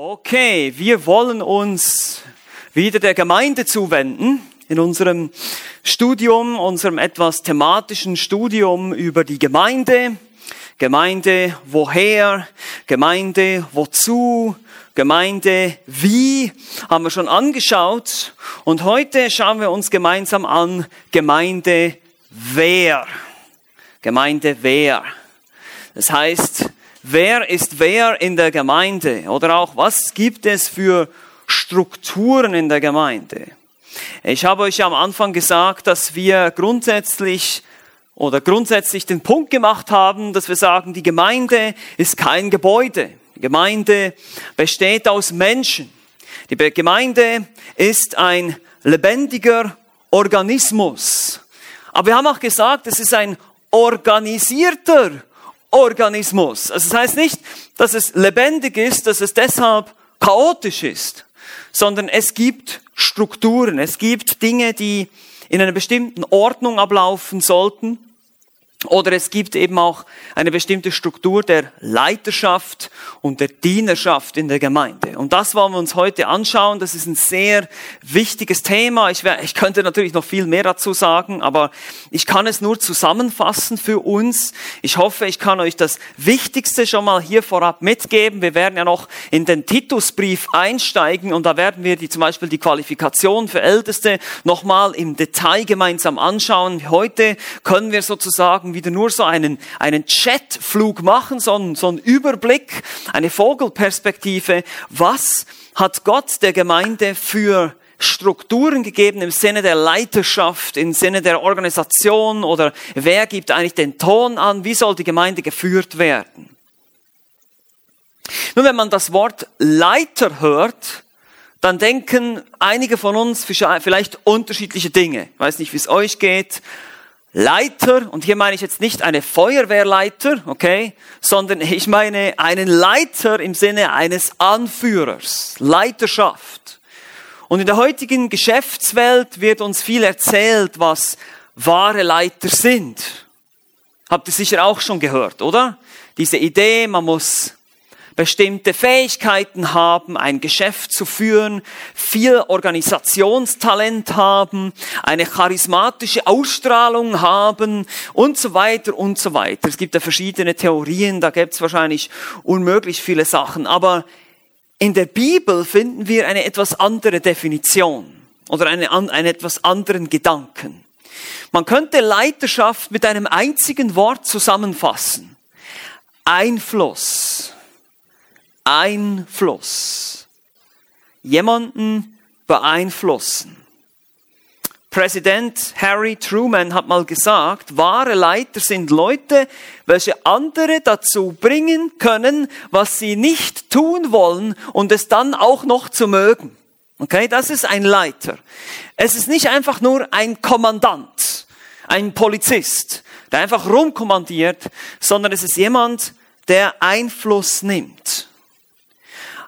Okay, wir wollen uns wieder der Gemeinde zuwenden in unserem Studium, unserem etwas thematischen Studium über die Gemeinde. Gemeinde woher, Gemeinde wozu, Gemeinde wie, haben wir schon angeschaut. Und heute schauen wir uns gemeinsam an Gemeinde wer. Gemeinde wer. Das heißt, wer ist wer in der Gemeinde oder auch was gibt es für Strukturen in der Gemeinde. Ich habe euch am Anfang gesagt, dass wir grundsätzlich oder grundsätzlich den Punkt gemacht haben, dass wir sagen, die Gemeinde ist kein Gebäude. Die Gemeinde besteht aus Menschen. Die Gemeinde ist ein lebendiger Organismus. Aber wir haben auch gesagt, es ist ein organisierter Organismus. Also das heißt nicht, dass es lebendig ist, dass es deshalb chaotisch ist, sondern es gibt Strukturen, es gibt Dinge, die in einer bestimmten Ordnung ablaufen sollten oder es gibt eben auch eine bestimmte Struktur der Leiterschaft und der Dienerschaft in der Gemeinde. Und das wollen wir uns heute anschauen. Das ist ein sehr wichtiges Thema. Ich, wär, ich könnte natürlich noch viel mehr dazu sagen, aber ich kann es nur zusammenfassen für uns. Ich hoffe, ich kann euch das Wichtigste schon mal hier vorab mitgeben. Wir werden ja noch in den Titusbrief einsteigen und da werden wir die, zum Beispiel die Qualifikation für Älteste nochmal im Detail gemeinsam anschauen. Heute können wir sozusagen Tagen wieder nur so einen, einen Jetflug machen, so so einen Überblick, eine Vogelperspektive. Was hat Gott der Gemeinde für Strukturen gegeben im Sinne der Leiterschaft, im Sinne der Organisation oder wer gibt eigentlich den Ton an, wie soll die Gemeinde geführt werden? Nun, wenn man das Wort Leiter hört, dann denken einige von uns vielleicht unterschiedliche Dinge. Ich weiß nicht, wie es euch geht. Leiter, und hier meine ich jetzt nicht eine Feuerwehrleiter, okay, sondern ich meine einen Leiter im Sinne eines Anführers, Leiterschaft. Und in der heutigen Geschäftswelt wird uns viel erzählt, was wahre Leiter sind. Habt ihr sicher auch schon gehört, oder? Diese Idee, man muss bestimmte Fähigkeiten haben, ein Geschäft zu führen, viel Organisationstalent haben, eine charismatische Ausstrahlung haben und so weiter und so weiter. Es gibt ja verschiedene Theorien, da gibt es wahrscheinlich unmöglich viele Sachen, aber in der Bibel finden wir eine etwas andere Definition oder eine, einen etwas anderen Gedanken. Man könnte Leiterschaft mit einem einzigen Wort zusammenfassen. Einfluss. Einfluss. Jemanden beeinflussen. Präsident Harry Truman hat mal gesagt, wahre Leiter sind Leute, welche andere dazu bringen können, was sie nicht tun wollen und es dann auch noch zu mögen. Okay, das ist ein Leiter. Es ist nicht einfach nur ein Kommandant, ein Polizist, der einfach rumkommandiert, sondern es ist jemand, der Einfluss nimmt.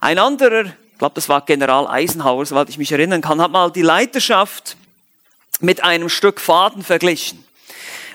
Ein anderer, ich glaube, das war General Eisenhower, soweit ich mich erinnern kann, hat mal die Leiterschaft mit einem Stück Faden verglichen.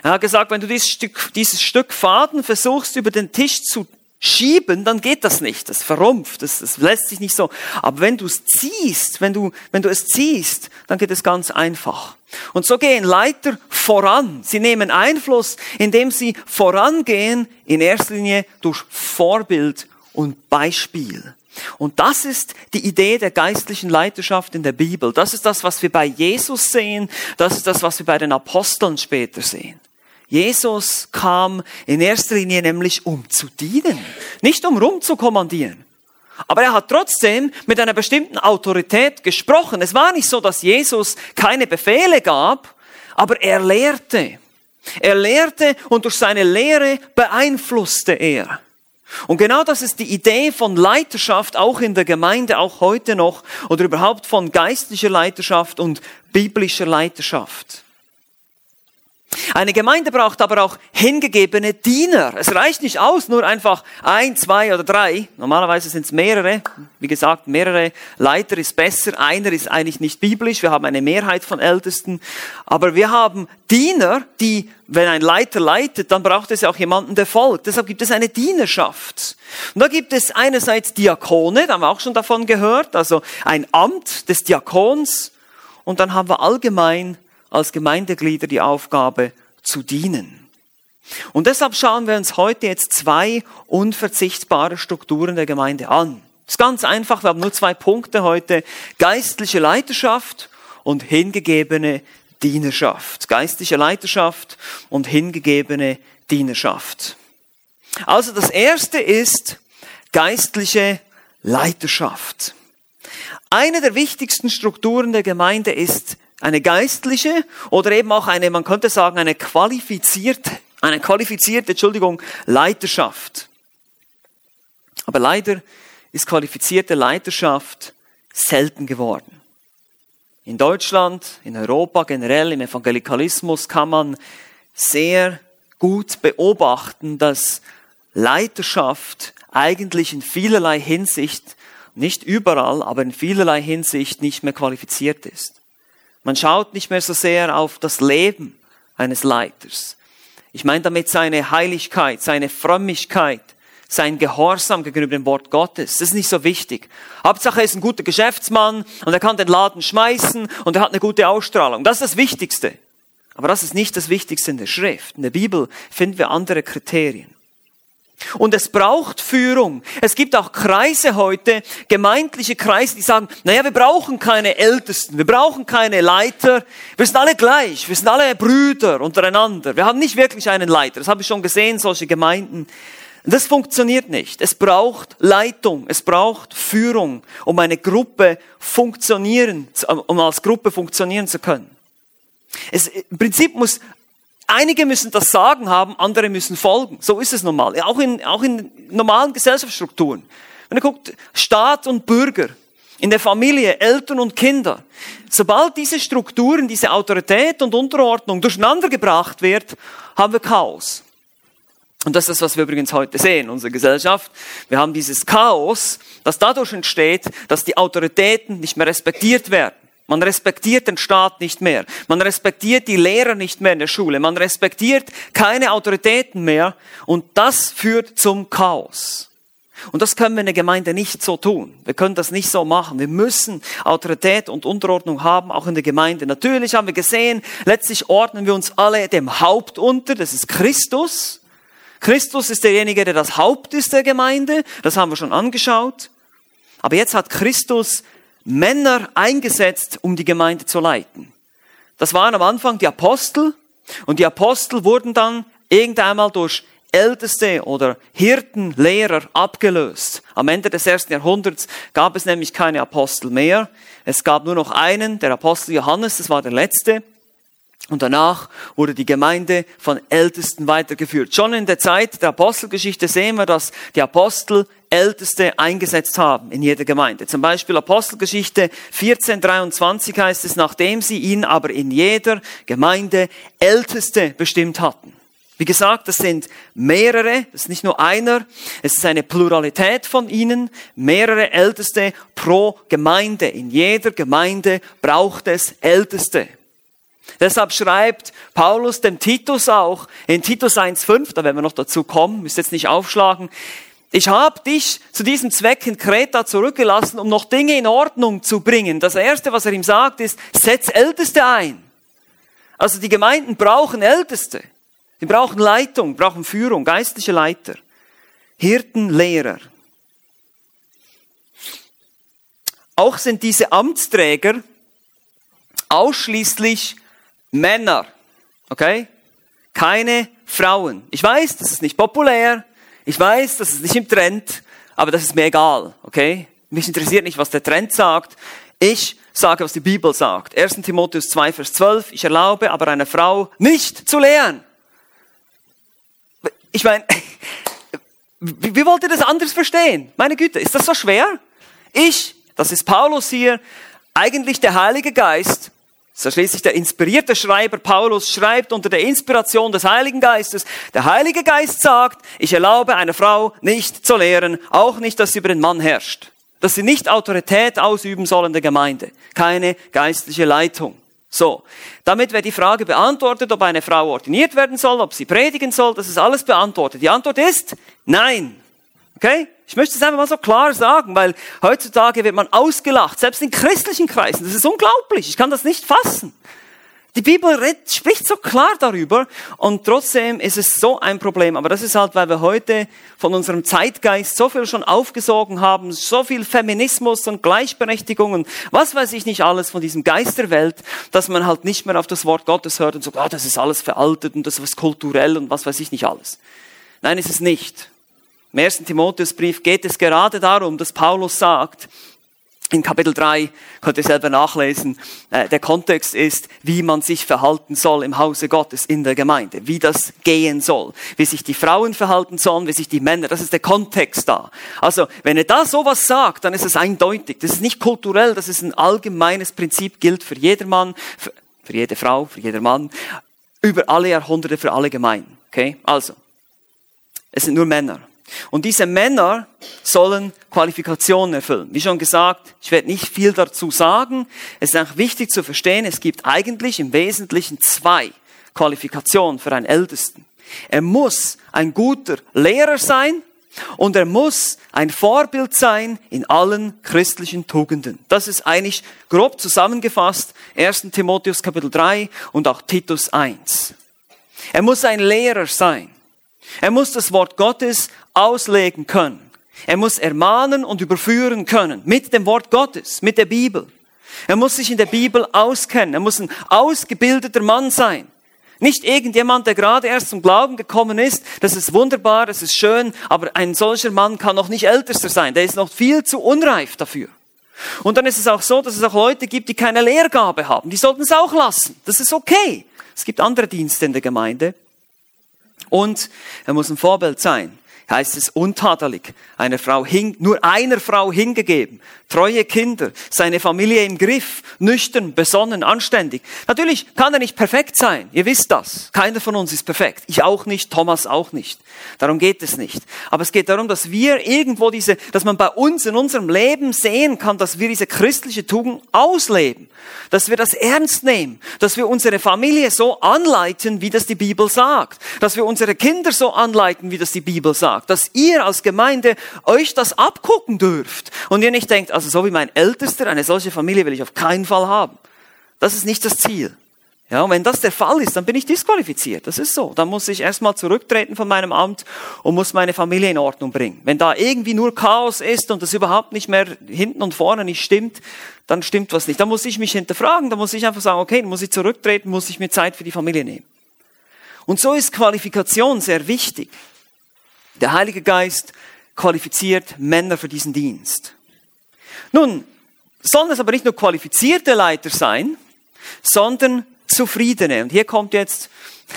Er hat gesagt, wenn du dieses Stück, dieses Stück Faden versuchst über den Tisch zu schieben, dann geht das nicht. Das verrumpft, das, das lässt sich nicht so. Aber wenn du es ziehst, wenn du, wenn du es ziehst, dann geht es ganz einfach. Und so gehen Leiter voran. Sie nehmen Einfluss, indem sie vorangehen, in erster Linie durch Vorbild und Beispiel. Und das ist die Idee der geistlichen Leiterschaft in der Bibel. Das ist das, was wir bei Jesus sehen. Das ist das, was wir bei den Aposteln später sehen. Jesus kam in erster Linie nämlich um zu dienen, nicht um rumzukommandieren. Aber er hat trotzdem mit einer bestimmten Autorität gesprochen. Es war nicht so, dass Jesus keine Befehle gab, aber er lehrte. Er lehrte und durch seine Lehre beeinflusste er. Und genau das ist die Idee von Leiterschaft auch in der Gemeinde, auch heute noch, oder überhaupt von geistlicher Leiterschaft und biblischer Leiterschaft. Eine Gemeinde braucht aber auch hingegebene Diener. Es reicht nicht aus, nur einfach ein, zwei oder drei. Normalerweise sind es mehrere. Wie gesagt, mehrere Leiter ist besser. Einer ist eigentlich nicht biblisch. Wir haben eine Mehrheit von Ältesten. Aber wir haben Diener, die, wenn ein Leiter leitet, dann braucht es ja auch jemanden, der folgt. Deshalb gibt es eine Dienerschaft. Und da gibt es einerseits Diakone, da haben wir auch schon davon gehört, also ein Amt des Diakons. Und dann haben wir allgemein als Gemeindeglieder die Aufgabe zu dienen. Und deshalb schauen wir uns heute jetzt zwei unverzichtbare Strukturen der Gemeinde an. Das ist ganz einfach, wir haben nur zwei Punkte heute. Geistliche Leiterschaft und hingegebene Dienerschaft. Geistliche Leiterschaft und hingegebene Dienerschaft. Also das erste ist geistliche Leiterschaft. Eine der wichtigsten Strukturen der Gemeinde ist eine geistliche oder eben auch eine, man könnte sagen, eine qualifizierte, eine qualifizierte, Entschuldigung, Leiterschaft. Aber leider ist qualifizierte Leiterschaft selten geworden. In Deutschland, in Europa generell, im Evangelikalismus kann man sehr gut beobachten, dass Leiterschaft eigentlich in vielerlei Hinsicht, nicht überall, aber in vielerlei Hinsicht nicht mehr qualifiziert ist. Man schaut nicht mehr so sehr auf das Leben eines Leiters. Ich meine damit seine Heiligkeit, seine Frömmigkeit, sein Gehorsam gegenüber dem Wort Gottes. Das ist nicht so wichtig. Hauptsache er ist ein guter Geschäftsmann und er kann den Laden schmeißen und er hat eine gute Ausstrahlung. Das ist das Wichtigste. Aber das ist nicht das Wichtigste in der Schrift. In der Bibel finden wir andere Kriterien. Und es braucht Führung. Es gibt auch Kreise heute, gemeindliche Kreise, die sagen, naja, wir brauchen keine Ältesten, wir brauchen keine Leiter, wir sind alle gleich, wir sind alle Brüder untereinander. Wir haben nicht wirklich einen Leiter. Das habe ich schon gesehen, solche Gemeinden. Das funktioniert nicht. Es braucht Leitung, es braucht Führung, um eine Gruppe funktionieren, um als Gruppe funktionieren zu können. Es, Im Prinzip muss Einige müssen das Sagen haben, andere müssen folgen. So ist es normal. Auch in, auch in normalen Gesellschaftsstrukturen. Wenn ihr guckt, Staat und Bürger, in der Familie, Eltern und Kinder. Sobald diese Strukturen, diese Autorität und Unterordnung durcheinander gebracht wird, haben wir Chaos. Und das ist das, was wir übrigens heute sehen, unsere Gesellschaft. Wir haben dieses Chaos, das dadurch entsteht, dass die Autoritäten nicht mehr respektiert werden. Man respektiert den Staat nicht mehr. Man respektiert die Lehrer nicht mehr in der Schule. Man respektiert keine Autoritäten mehr. Und das führt zum Chaos. Und das können wir in der Gemeinde nicht so tun. Wir können das nicht so machen. Wir müssen Autorität und Unterordnung haben, auch in der Gemeinde. Natürlich haben wir gesehen, letztlich ordnen wir uns alle dem Haupt unter. Das ist Christus. Christus ist derjenige, der das Haupt ist der Gemeinde. Das haben wir schon angeschaut. Aber jetzt hat Christus Männer eingesetzt, um die Gemeinde zu leiten. Das waren am Anfang die Apostel und die Apostel wurden dann irgendeinmal durch Älteste oder Hirten, Lehrer abgelöst. Am Ende des ersten Jahrhunderts gab es nämlich keine Apostel mehr. Es gab nur noch einen, der Apostel Johannes, das war der letzte. Und danach wurde die Gemeinde von Ältesten weitergeführt. Schon in der Zeit der Apostelgeschichte sehen wir, dass die Apostel Älteste eingesetzt haben in jeder Gemeinde. Zum Beispiel Apostelgeschichte 1423 heißt es, nachdem sie ihn aber in jeder Gemeinde Älteste bestimmt hatten. Wie gesagt, das sind mehrere, das ist nicht nur einer, es ist eine Pluralität von ihnen, mehrere Älteste pro Gemeinde. In jeder Gemeinde braucht es Älteste. Deshalb schreibt Paulus dem Titus auch in Titus 1.5, da werden wir noch dazu kommen, müsst jetzt nicht aufschlagen, ich habe dich zu diesem Zweck in Kreta zurückgelassen, um noch Dinge in Ordnung zu bringen. Das Erste, was er ihm sagt, ist, setz Älteste ein. Also die Gemeinden brauchen Älteste. Die brauchen Leitung, brauchen Führung, geistliche Leiter, Hirten, Lehrer. Auch sind diese Amtsträger ausschließlich Männer. Okay? Keine Frauen. Ich weiß, das ist nicht populär. Ich weiß, das ist nicht im Trend. Aber das ist mir egal. Okay? Mich interessiert nicht, was der Trend sagt. Ich sage, was die Bibel sagt. 1. Timotheus 2, Vers 12. Ich erlaube aber einer Frau nicht zu lehren. Ich meine, wie, wollt ihr das anders verstehen? Meine Güte, ist das so schwer? Ich, das ist Paulus hier, eigentlich der Heilige Geist, So schließlich der inspirierte Schreiber Paulus schreibt unter der Inspiration des Heiligen Geistes. Der Heilige Geist sagt, ich erlaube einer Frau nicht zu lehren, auch nicht, dass sie über den Mann herrscht. Dass sie nicht Autorität ausüben soll in der Gemeinde. Keine geistliche Leitung. So, damit wäre die Frage beantwortet, ob eine Frau ordiniert werden soll, ob sie predigen soll, das ist alles beantwortet. Die Antwort ist nein. Okay? Ich möchte es einfach mal so klar sagen, weil heutzutage wird man ausgelacht, selbst in christlichen Kreisen. Das ist unglaublich. Ich kann das nicht fassen. Die Bibel redet, spricht so klar darüber und trotzdem ist es so ein Problem. Aber das ist halt, weil wir heute von unserem Zeitgeist so viel schon aufgesogen haben, so viel Feminismus und Gleichberechtigung und was weiß ich nicht alles von diesem Geist der Welt, dass man halt nicht mehr auf das Wort Gottes hört und sagt, oh, das ist alles veraltet und das ist kulturell und was weiß ich nicht alles. Nein, ist es nicht. Im ersten Timotheusbrief geht es gerade darum, dass Paulus sagt, in Kapitel 3 könnt ihr selber nachlesen. Äh, der Kontext ist, wie man sich verhalten soll im Hause Gottes, in der Gemeinde, wie das gehen soll, wie sich die Frauen verhalten sollen, wie sich die Männer, das ist der Kontext da. Also, wenn er da sowas sagt, dann ist es eindeutig. Das ist nicht kulturell, das ist ein allgemeines Prinzip, gilt für jedermann, für, für jede Frau, für jeder Mann, über alle Jahrhunderte, für alle Gemeinden. Okay? Also, es sind nur Männer. Und diese Männer sollen Qualifikationen erfüllen. Wie schon gesagt, ich werde nicht viel dazu sagen. Es ist auch wichtig zu verstehen, es gibt eigentlich im Wesentlichen zwei Qualifikationen für einen Ältesten. Er muss ein guter Lehrer sein und er muss ein Vorbild sein in allen christlichen Tugenden. Das ist eigentlich grob zusammengefasst 1. Timotheus Kapitel 3 und auch Titus 1. Er muss ein Lehrer sein. Er muss das Wort Gottes auslegen können. Er muss ermahnen und überführen können mit dem Wort Gottes, mit der Bibel. Er muss sich in der Bibel auskennen. Er muss ein ausgebildeter Mann sein. Nicht irgendjemand, der gerade erst zum Glauben gekommen ist. Das ist wunderbar, das ist schön, aber ein solcher Mann kann noch nicht ältester sein. Der ist noch viel zu unreif dafür. Und dann ist es auch so, dass es auch Leute gibt, die keine Lehrgabe haben. Die sollten es auch lassen. Das ist okay. Es gibt andere Dienste in der Gemeinde. Und er muss ein Vorbild sein heißt es untadelig, einer Frau hin, nur einer Frau hingegeben, treue Kinder, seine Familie im Griff, nüchtern, besonnen, anständig. Natürlich kann er nicht perfekt sein, ihr wisst das. Keiner von uns ist perfekt. Ich auch nicht, Thomas auch nicht. Darum geht es nicht. Aber es geht darum, dass wir irgendwo diese, dass man bei uns in unserem Leben sehen kann, dass wir diese christliche Tugend ausleben. Dass wir das ernst nehmen. Dass wir unsere Familie so anleiten, wie das die Bibel sagt. Dass wir unsere Kinder so anleiten, wie das die Bibel sagt. Dass ihr als Gemeinde euch das abgucken dürft. Und ihr nicht denkt, also so wie mein Ältester, eine solche Familie will ich auf keinen Fall haben. Das ist nicht das Ziel. Ja, und wenn das der Fall ist, dann bin ich disqualifiziert. Das ist so. Dann muss ich erstmal zurücktreten von meinem Amt und muss meine Familie in Ordnung bringen. Wenn da irgendwie nur Chaos ist und das überhaupt nicht mehr hinten und vorne nicht stimmt, dann stimmt was nicht. Dann muss ich mich hinterfragen, dann muss ich einfach sagen, okay, dann muss ich zurücktreten, muss ich mir Zeit für die Familie nehmen. Und so ist Qualifikation sehr wichtig. Der Heilige Geist qualifiziert Männer für diesen Dienst. Nun, sollen es aber nicht nur qualifizierte Leiter sein, sondern zufriedene. Und hier kommt jetzt,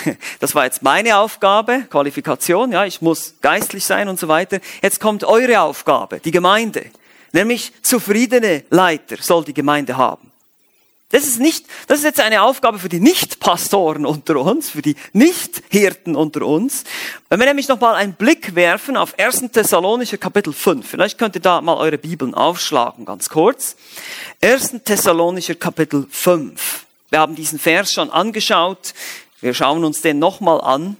das war jetzt meine Aufgabe, Qualifikation, ja, ich muss geistlich sein und so weiter. Jetzt kommt eure Aufgabe, die Gemeinde. Nämlich zufriedene Leiter soll die Gemeinde haben. Das ist nicht, das ist jetzt eine Aufgabe für die Nicht-Pastoren unter uns, für die Nicht-Hirten unter uns. Wenn wir nämlich nochmal einen Blick werfen auf 1. Thessalonischer Kapitel 5. Vielleicht könnt ihr da mal eure Bibeln aufschlagen, ganz kurz. 1. Thessalonischer Kapitel 5. Wir haben diesen Vers schon angeschaut. Wir schauen uns den nochmal an.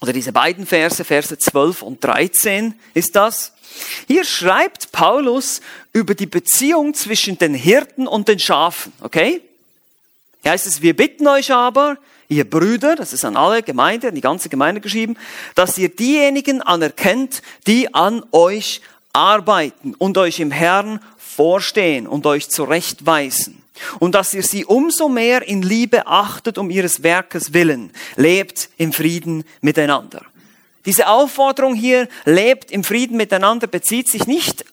Oder diese beiden Verse, Verse 12 und 13 ist das. Hier schreibt Paulus über die Beziehung zwischen den Hirten und den Schafen, okay? Hier heißt es, wir bitten euch aber, ihr Brüder, das ist an alle Gemeinde, an die ganze Gemeinde geschrieben, dass ihr diejenigen anerkennt, die an euch arbeiten und euch im Herrn vorstehen und euch zurechtweisen. Und dass ihr sie umso mehr in Liebe achtet um ihres Werkes willen. Lebt im Frieden miteinander. Diese Aufforderung hier, lebt im Frieden miteinander, bezieht sich nicht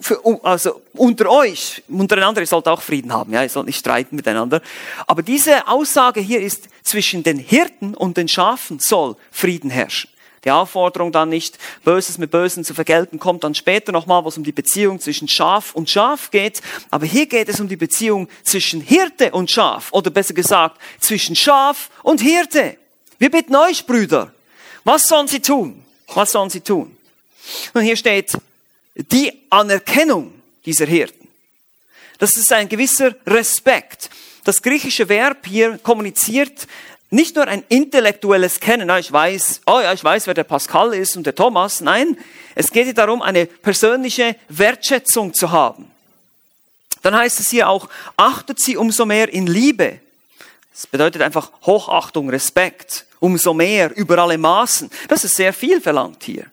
für, also unter euch, untereinander, ihr sollt auch Frieden haben, ja, ihr sollt nicht streiten miteinander. Aber diese Aussage hier ist, zwischen den Hirten und den Schafen soll Frieden herrschen. Die Aufforderung dann nicht, Böses mit Bösen zu vergelten, kommt dann später nochmal, wo es um die Beziehung zwischen Schaf und Schaf geht. Aber hier geht es um die Beziehung zwischen Hirte und Schaf. Oder besser gesagt, zwischen Schaf und Hirte. Wir bitten euch, Brüder. Was sollen sie tun? Was sollen sie tun? Und hier steht die Anerkennung dieser Hirten. Das ist ein gewisser Respekt. Das griechische Verb hier kommuniziert nicht nur ein intellektuelles Kennen, ah, ich weiß, oh ja, ich weiß, wer der Pascal ist und der Thomas. Nein, es geht darum, eine persönliche Wertschätzung zu haben. Dann heißt es hier auch, achtet sie umso mehr in Liebe. Das bedeutet einfach Hochachtung, Respekt, umso mehr, über alle Maßen. Das ist sehr viel verlangt hier.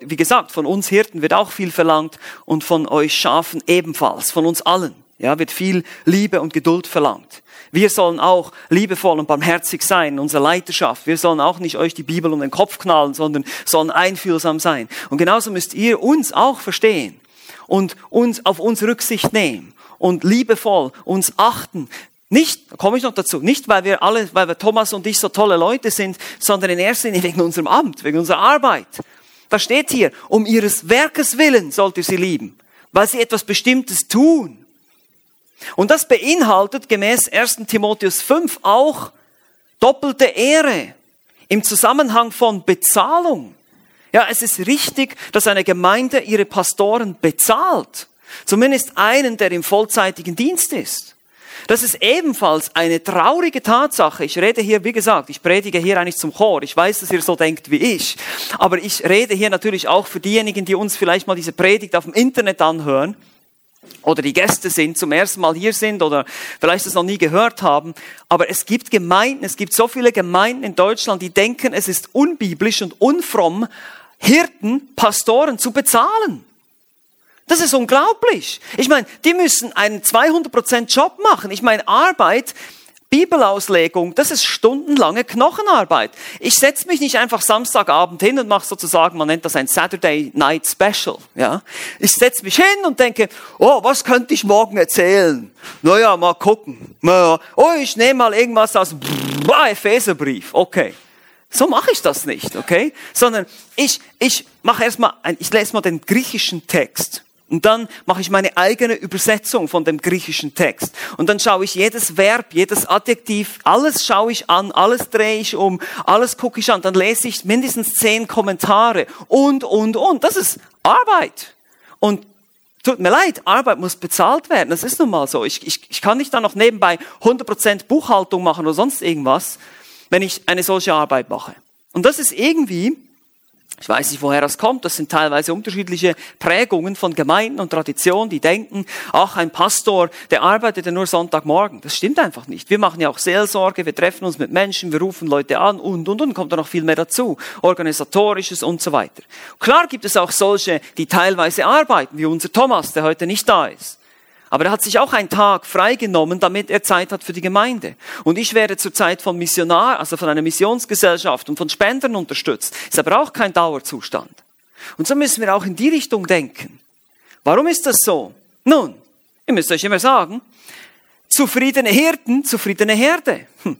Wie gesagt, von uns Hirten wird auch viel verlangt und von euch Schafen ebenfalls, von uns allen. Ja, wird viel Liebe und Geduld verlangt. Wir sollen auch liebevoll und barmherzig sein in unserer Leiterschaft. Wir sollen auch nicht euch die Bibel um den Kopf knallen, sondern sollen einfühlsam sein. Und genauso müsst ihr uns auch verstehen und uns auf uns Rücksicht nehmen und liebevoll uns achten. Nicht, da komme ich noch dazu, nicht weil wir alle, weil wir Thomas und ich so tolle Leute sind, sondern in erster Linie wegen unserem Amt, wegen unserer Arbeit. Da steht hier, um ihres Werkes willen sollt ihr sie lieben, weil sie etwas Bestimmtes tun. Und das beinhaltet gemäß 1 Timotheus 5 auch doppelte Ehre im Zusammenhang von Bezahlung. Ja, es ist richtig, dass eine Gemeinde ihre Pastoren bezahlt. Zumindest einen, der im vollzeitigen Dienst ist. Das ist ebenfalls eine traurige Tatsache. Ich rede hier, wie gesagt, ich predige hier eigentlich zum Chor. Ich weiß, dass ihr so denkt wie ich. Aber ich rede hier natürlich auch für diejenigen, die uns vielleicht mal diese Predigt auf dem Internet anhören oder die Gäste sind, zum ersten Mal hier sind oder vielleicht es noch nie gehört haben. Aber es gibt Gemeinden, es gibt so viele Gemeinden in Deutschland, die denken, es ist unbiblisch und unfromm, Hirten, Pastoren zu bezahlen. Das ist unglaublich. Ich meine, die müssen einen 200% Job machen. Ich meine, Arbeit Bibelauslegung, das ist stundenlange Knochenarbeit. Ich setze mich nicht einfach Samstagabend hin und mache sozusagen, man nennt das ein Saturday Night Special. Ja, ich setze mich hin und denke, oh, was könnte ich morgen erzählen? Naja, mal gucken. Oh, ich nehme mal irgendwas aus Epheserbrief. Okay. So mache ich das nicht, okay? Sondern ich, ich mache erstmal, ich lese mal den griechischen Text. Und dann mache ich meine eigene Übersetzung von dem griechischen Text. Und dann schaue ich jedes Verb, jedes Adjektiv, alles schaue ich an, alles drehe ich um, alles gucke ich an. Dann lese ich mindestens zehn Kommentare und, und, und. Das ist Arbeit. Und tut mir leid, Arbeit muss bezahlt werden. Das ist nun mal so. Ich, ich, ich kann nicht dann noch nebenbei 100% Buchhaltung machen oder sonst irgendwas, wenn ich eine solche Arbeit mache. Und das ist irgendwie ich weiß nicht, woher das kommt. Das sind teilweise unterschiedliche Prägungen von Gemeinden und Traditionen, die denken, ach, ein Pastor, der arbeitet ja nur Sonntagmorgen. Das stimmt einfach nicht. Wir machen ja auch Seelsorge, wir treffen uns mit Menschen, wir rufen Leute an und, und, und, kommt da noch viel mehr dazu. Organisatorisches und so weiter. Klar gibt es auch solche, die teilweise arbeiten, wie unser Thomas, der heute nicht da ist. Aber er hat sich auch einen Tag freigenommen, damit er Zeit hat für die Gemeinde. Und ich werde zurzeit von Missionar, also von einer Missionsgesellschaft und von Spendern unterstützt. Ist aber auch kein Dauerzustand. Und so müssen wir auch in die Richtung denken. Warum ist das so? Nun, ihr müsst euch immer sagen, zufriedene Hirten, zufriedene Herde. Hm.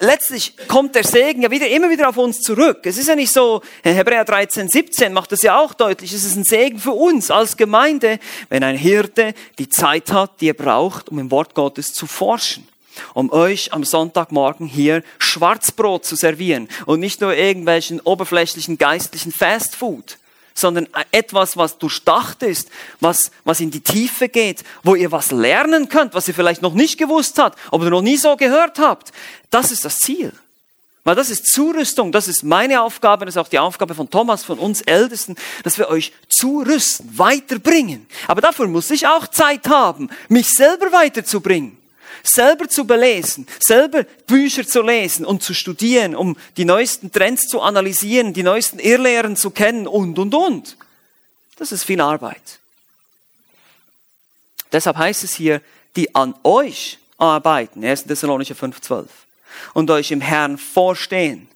Letztlich kommt der Segen ja wieder, immer wieder auf uns zurück. Es ist ja nicht so, Hebräer 13, 17 macht das ja auch deutlich, es ist ein Segen für uns als Gemeinde, wenn ein Hirte die Zeit hat, die er braucht, um im Wort Gottes zu forschen um euch am Sonntagmorgen hier Schwarzbrot zu servieren und nicht nur irgendwelchen oberflächlichen geistlichen Fastfood sondern etwas, was durchdacht ist, was, was in die Tiefe geht, wo ihr was lernen könnt, was ihr vielleicht noch nicht gewusst habt, oder noch nie so gehört habt. Das ist das Ziel. Weil das ist Zurüstung, das ist meine Aufgabe, das ist auch die Aufgabe von Thomas, von uns Ältesten, dass wir euch zurüsten, weiterbringen. Aber dafür muss ich auch Zeit haben, mich selber weiterzubringen selber zu belesen, selber Bücher zu lesen und zu studieren, um die neuesten Trends zu analysieren, die neuesten Irrlehren zu kennen und, und, und. Das ist viel Arbeit. Deshalb heißt es hier, die an euch arbeiten, 1. Thessalonicher 5,12, und euch im Herrn vorstehen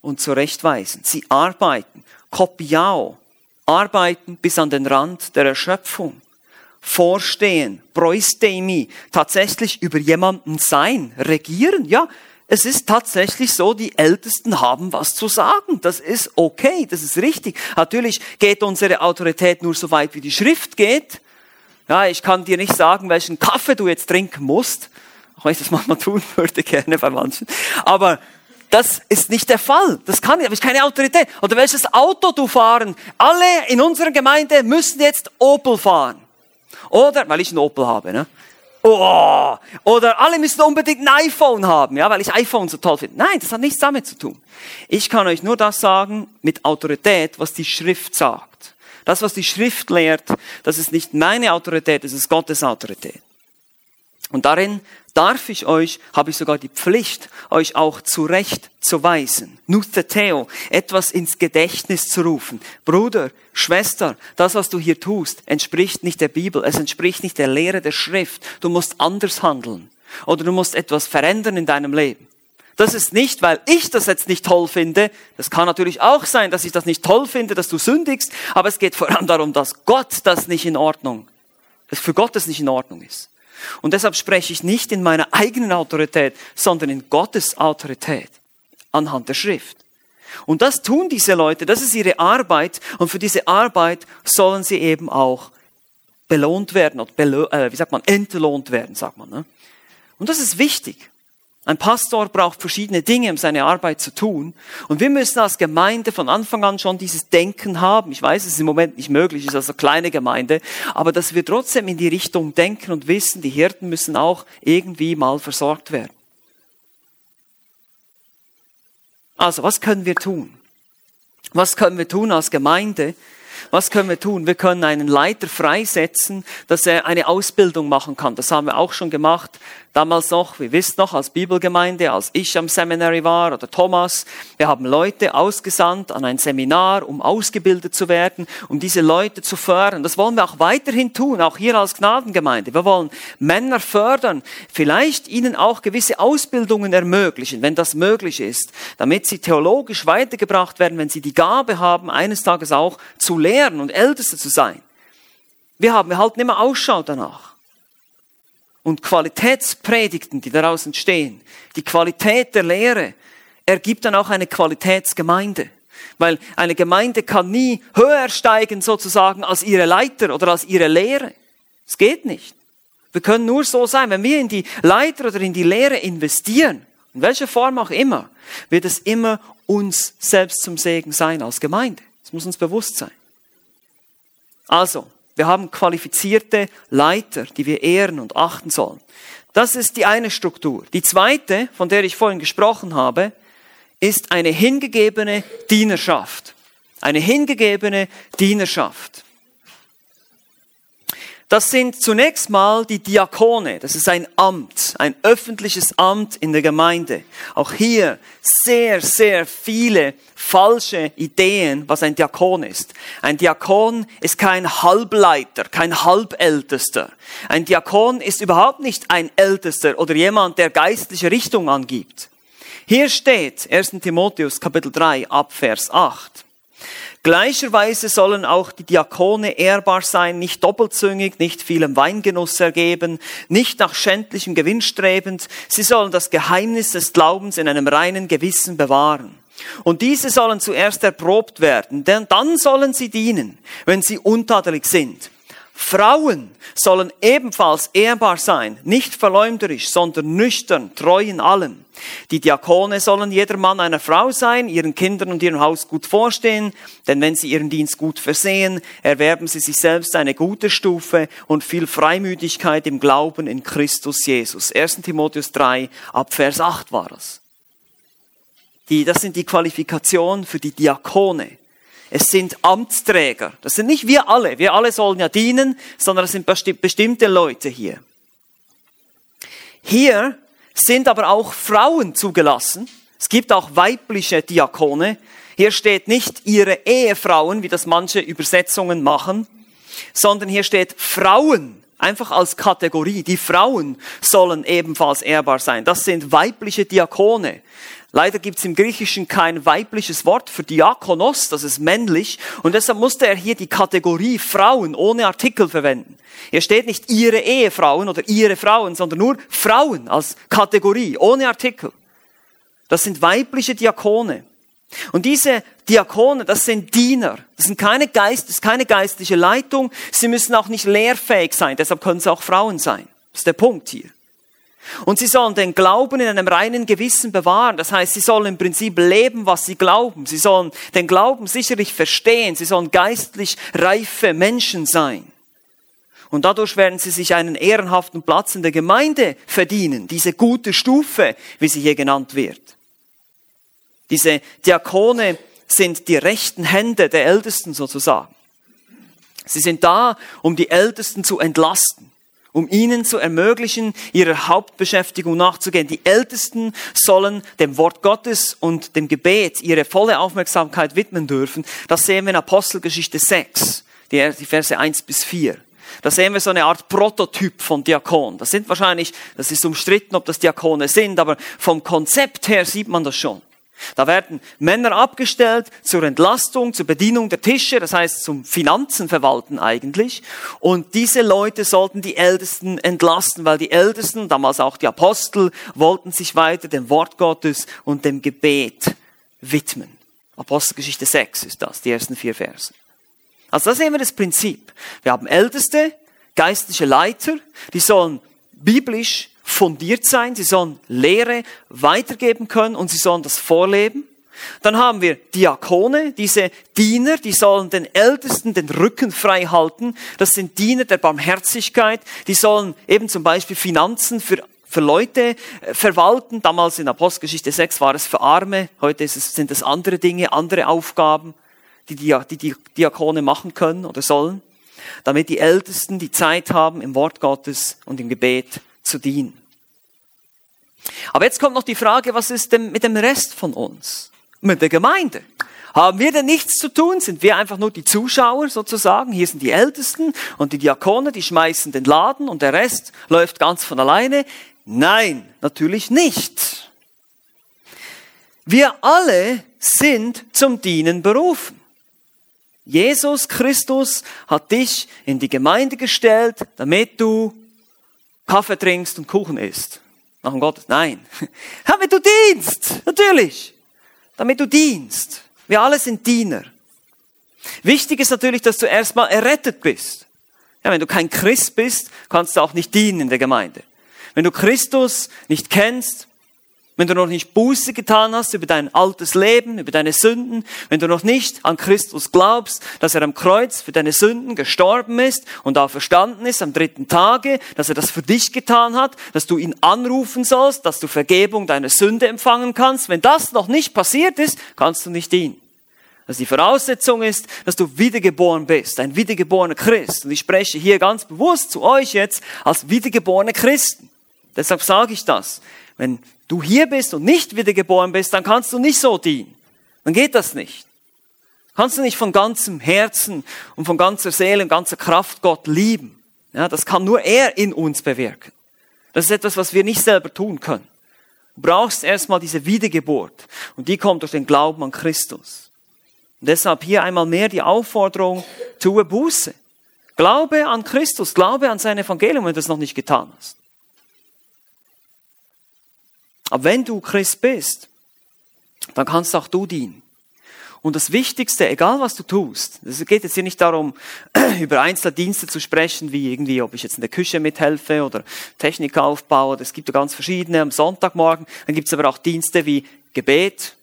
und zurechtweisen. Sie arbeiten, kopiao, arbeiten bis an den Rand der Erschöpfung vorstehen, proistemi, tatsächlich über jemanden sein, regieren, ja. es ist tatsächlich so, die Ältesten haben was zu sagen. Das ist okay, das ist richtig. Natürlich geht unsere Autorität nur so weit, wie die Schrift geht. Ja, ich kann dir nicht sagen, welchen Kaffee du jetzt trinken musst. Auch wenn ich das manchmal tun würde, gerne bei manchen. Aber das ist nicht der Fall. Das kann ich, aber ich keine Autorität. Oder welches Auto du fahren. Alle in unserer Gemeinde müssen jetzt Opel fahren. Oder, weil ich ein Opel habe, ne? Oh, oder alle müssen unbedingt ein iPhone haben, ja, weil ich iPhone so toll finde. Nein, das hat nichts damit zu tun. Ich kann euch nur das sagen mit Autorität, was die Schrift sagt. Das, was die Schrift lehrt, das ist nicht meine Autorität, das ist Gottes Autorität. Und darin darf ich euch, habe ich sogar die Pflicht, euch auch zurecht zu weisen. Nutheteo, etwas ins Gedächtnis zu rufen. Bruder, Schwester, das, was du hier tust, entspricht nicht der Bibel, es entspricht nicht der Lehre der Schrift. Du musst anders handeln. Oder du musst etwas verändern in deinem Leben. Das ist nicht, weil ich das jetzt nicht toll finde. Das kann natürlich auch sein, dass ich das nicht toll finde, dass du sündigst. Aber es geht vor allem darum, dass Gott das nicht in Ordnung, dass für Gott das nicht in Ordnung ist. Und deshalb spreche ich nicht in meiner eigenen Autorität, sondern in Gottes Autorität anhand der Schrift. Und das tun diese Leute, das ist ihre Arbeit und für diese Arbeit sollen sie eben auch belohnt werden oder äh, wie sagt man, entlohnt werden, sagt man. Ne? Und das ist wichtig. Ein Pastor braucht verschiedene Dinge, um seine Arbeit zu tun. Und wir müssen als Gemeinde von Anfang an schon dieses Denken haben. Ich weiß, es ist im Moment nicht möglich, es ist also kleine Gemeinde, aber dass wir trotzdem in die Richtung denken und wissen, die Hirten müssen auch irgendwie mal versorgt werden. Also, was können wir tun? Was können wir tun als Gemeinde, was können wir tun? Wir können einen Leiter freisetzen, dass er eine Ausbildung machen kann. Das haben wir auch schon gemacht. Damals noch, wir wissen noch, als Bibelgemeinde, als ich am Seminary war oder Thomas, wir haben Leute ausgesandt an ein Seminar, um ausgebildet zu werden, um diese Leute zu fördern. Das wollen wir auch weiterhin tun, auch hier als Gnadengemeinde. Wir wollen Männer fördern, vielleicht ihnen auch gewisse Ausbildungen ermöglichen, wenn das möglich ist, damit sie theologisch weitergebracht werden, wenn sie die Gabe haben, eines Tages auch zu lehren und Älteste zu sein. Wir haben, wir halten immer Ausschau danach und Qualitätspredigten, die daraus entstehen, die Qualität der Lehre, ergibt dann auch eine Qualitätsgemeinde. Weil eine Gemeinde kann nie höher steigen sozusagen als ihre Leiter oder als ihre Lehre. Es geht nicht. Wir können nur so sein, wenn wir in die Leiter oder in die Lehre investieren, in welcher Form auch immer, wird es immer uns selbst zum Segen sein als Gemeinde. Das muss uns bewusst sein. Also, wir haben qualifizierte Leiter, die wir ehren und achten sollen. Das ist die eine Struktur. Die zweite, von der ich vorhin gesprochen habe, ist eine hingegebene Dienerschaft. Eine hingegebene Dienerschaft. Das sind zunächst mal die Diakone. Das ist ein Amt, ein öffentliches Amt in der Gemeinde. Auch hier sehr, sehr viele falsche Ideen, was ein Diakon ist. Ein Diakon ist kein Halbleiter, kein Halbältester. Ein Diakon ist überhaupt nicht ein Ältester oder jemand, der geistliche Richtung angibt. Hier steht 1. Timotheus Kapitel 3 ab Vers 8. Gleicherweise sollen auch die Diakone ehrbar sein, nicht doppelzüngig, nicht vielem Weingenuss ergeben, nicht nach schändlichem Gewinn strebend. Sie sollen das Geheimnis des Glaubens in einem reinen Gewissen bewahren. Und diese sollen zuerst erprobt werden, denn dann sollen sie dienen, wenn sie untadelig sind. Frauen sollen ebenfalls ehrbar sein, nicht verleumderisch, sondern nüchtern, treu in allem. Die Diakone sollen jeder Mann einer Frau sein, ihren Kindern und ihrem Haus gut vorstehen, denn wenn sie ihren Dienst gut versehen, erwerben sie sich selbst eine gute Stufe und viel Freimütigkeit im Glauben in Christus Jesus. 1. Timotheus 3 ab Vers 8 war das. Die, das sind die Qualifikationen für die Diakone. Es sind Amtsträger. Das sind nicht wir alle. Wir alle sollen ja dienen, sondern es sind bestimmte Leute hier. Hier sind aber auch Frauen zugelassen. Es gibt auch weibliche Diakone. Hier steht nicht ihre Ehefrauen, wie das manche Übersetzungen machen, sondern hier steht Frauen, einfach als Kategorie. Die Frauen sollen ebenfalls ehrbar sein. Das sind weibliche Diakone. Leider gibt es im Griechischen kein weibliches Wort für Diakonos, das ist männlich, und deshalb musste er hier die Kategorie Frauen ohne Artikel verwenden. Hier steht nicht ihre Ehefrauen oder ihre Frauen, sondern nur Frauen als Kategorie, ohne Artikel. Das sind weibliche Diakone. Und diese Diakone, das sind Diener. Das sind keine Geist, das ist keine geistliche Leitung. Sie müssen auch nicht lehrfähig sein. Deshalb können sie auch Frauen sein. Das ist der Punkt hier. Und sie sollen den Glauben in einem reinen Gewissen bewahren. Das heißt, sie sollen im Prinzip leben, was sie glauben. Sie sollen den Glauben sicherlich verstehen. Sie sollen geistlich reife Menschen sein. Und dadurch werden sie sich einen ehrenhaften Platz in der Gemeinde verdienen. Diese gute Stufe, wie sie hier genannt wird. Diese Diakone sind die rechten Hände der Ältesten sozusagen. Sie sind da, um die Ältesten zu entlasten, um ihnen zu ermöglichen, ihrer Hauptbeschäftigung nachzugehen. Die Ältesten sollen dem Wort Gottes und dem Gebet ihre volle Aufmerksamkeit widmen dürfen. Das sehen wir in Apostelgeschichte 6, die Verse 1 bis 4. Da sehen wir so eine Art Prototyp von Diakon. Das sind wahrscheinlich, das ist umstritten, ob das Diakone sind, aber vom Konzept her sieht man das schon. Da werden Männer abgestellt zur Entlastung, zur Bedienung der Tische, das heißt zum Finanzenverwalten eigentlich. Und diese Leute sollten die Ältesten entlasten, weil die Ältesten, damals auch die Apostel, wollten sich weiter dem Wort Gottes und dem Gebet widmen. Apostelgeschichte 6 ist das, die ersten vier Verse. Also da sehen wir das Prinzip. Wir haben Älteste, geistliche Leiter, die sollen biblisch fundiert sein, sie sollen Lehre weitergeben können und sie sollen das vorleben. Dann haben wir Diakone, diese Diener, die sollen den Ältesten den Rücken frei halten. Das sind Diener der Barmherzigkeit. Die sollen eben zum Beispiel Finanzen für, für Leute äh, verwalten. Damals in Apostelgeschichte 6 war es für Arme. Heute es, sind es andere Dinge, andere Aufgaben, die die, die die Diakone machen können oder sollen. Damit die Ältesten die Zeit haben, im Wort Gottes und im Gebet zu dienen. Aber jetzt kommt noch die Frage, was ist denn mit dem Rest von uns? Mit der Gemeinde? Haben wir denn nichts zu tun? Sind wir einfach nur die Zuschauer sozusagen? Hier sind die Ältesten und die Diakone, die schmeißen den Laden und der Rest läuft ganz von alleine? Nein, natürlich nicht. Wir alle sind zum Dienen berufen. Jesus Christus hat dich in die Gemeinde gestellt, damit du Kaffee trinkst und Kuchen isst. Nach dem Gottes? Nein. Damit du dienst. Natürlich. Damit du dienst. Wir alle sind Diener. Wichtig ist natürlich, dass du erstmal errettet bist. Ja, wenn du kein Christ bist, kannst du auch nicht dienen in der Gemeinde. Wenn du Christus nicht kennst, wenn du noch nicht Buße getan hast über dein altes Leben, über deine Sünden, wenn du noch nicht an Christus glaubst, dass er am Kreuz für deine Sünden gestorben ist und auferstanden ist am dritten Tage, dass er das für dich getan hat, dass du ihn anrufen sollst, dass du Vergebung deiner Sünde empfangen kannst, wenn das noch nicht passiert ist, kannst du nicht dienen. Also die Voraussetzung ist, dass du wiedergeboren bist, ein wiedergeborener Christ. Und ich spreche hier ganz bewusst zu euch jetzt als wiedergeborene Christen. Deshalb sage ich das. Wenn du hier bist und nicht wiedergeboren bist, dann kannst du nicht so dienen. Dann geht das nicht. Kannst du nicht von ganzem Herzen und von ganzer Seele und ganzer Kraft Gott lieben. Ja, das kann nur er in uns bewirken. Das ist etwas, was wir nicht selber tun können. Du brauchst erstmal diese Wiedergeburt und die kommt durch den Glauben an Christus. Und deshalb hier einmal mehr die Aufforderung, tue Buße. Glaube an Christus, glaube an sein Evangelium, wenn du es noch nicht getan hast. Aber wenn du Christ bist, dann kannst auch du dienen. Und das Wichtigste, egal was du tust, es geht jetzt hier nicht darum, über einzelne Dienste zu sprechen, wie irgendwie, ob ich jetzt in der Küche mithelfe oder Technik aufbaue. Es gibt ja ganz verschiedene am Sonntagmorgen. Dann gibt es aber auch Dienste wie Gebet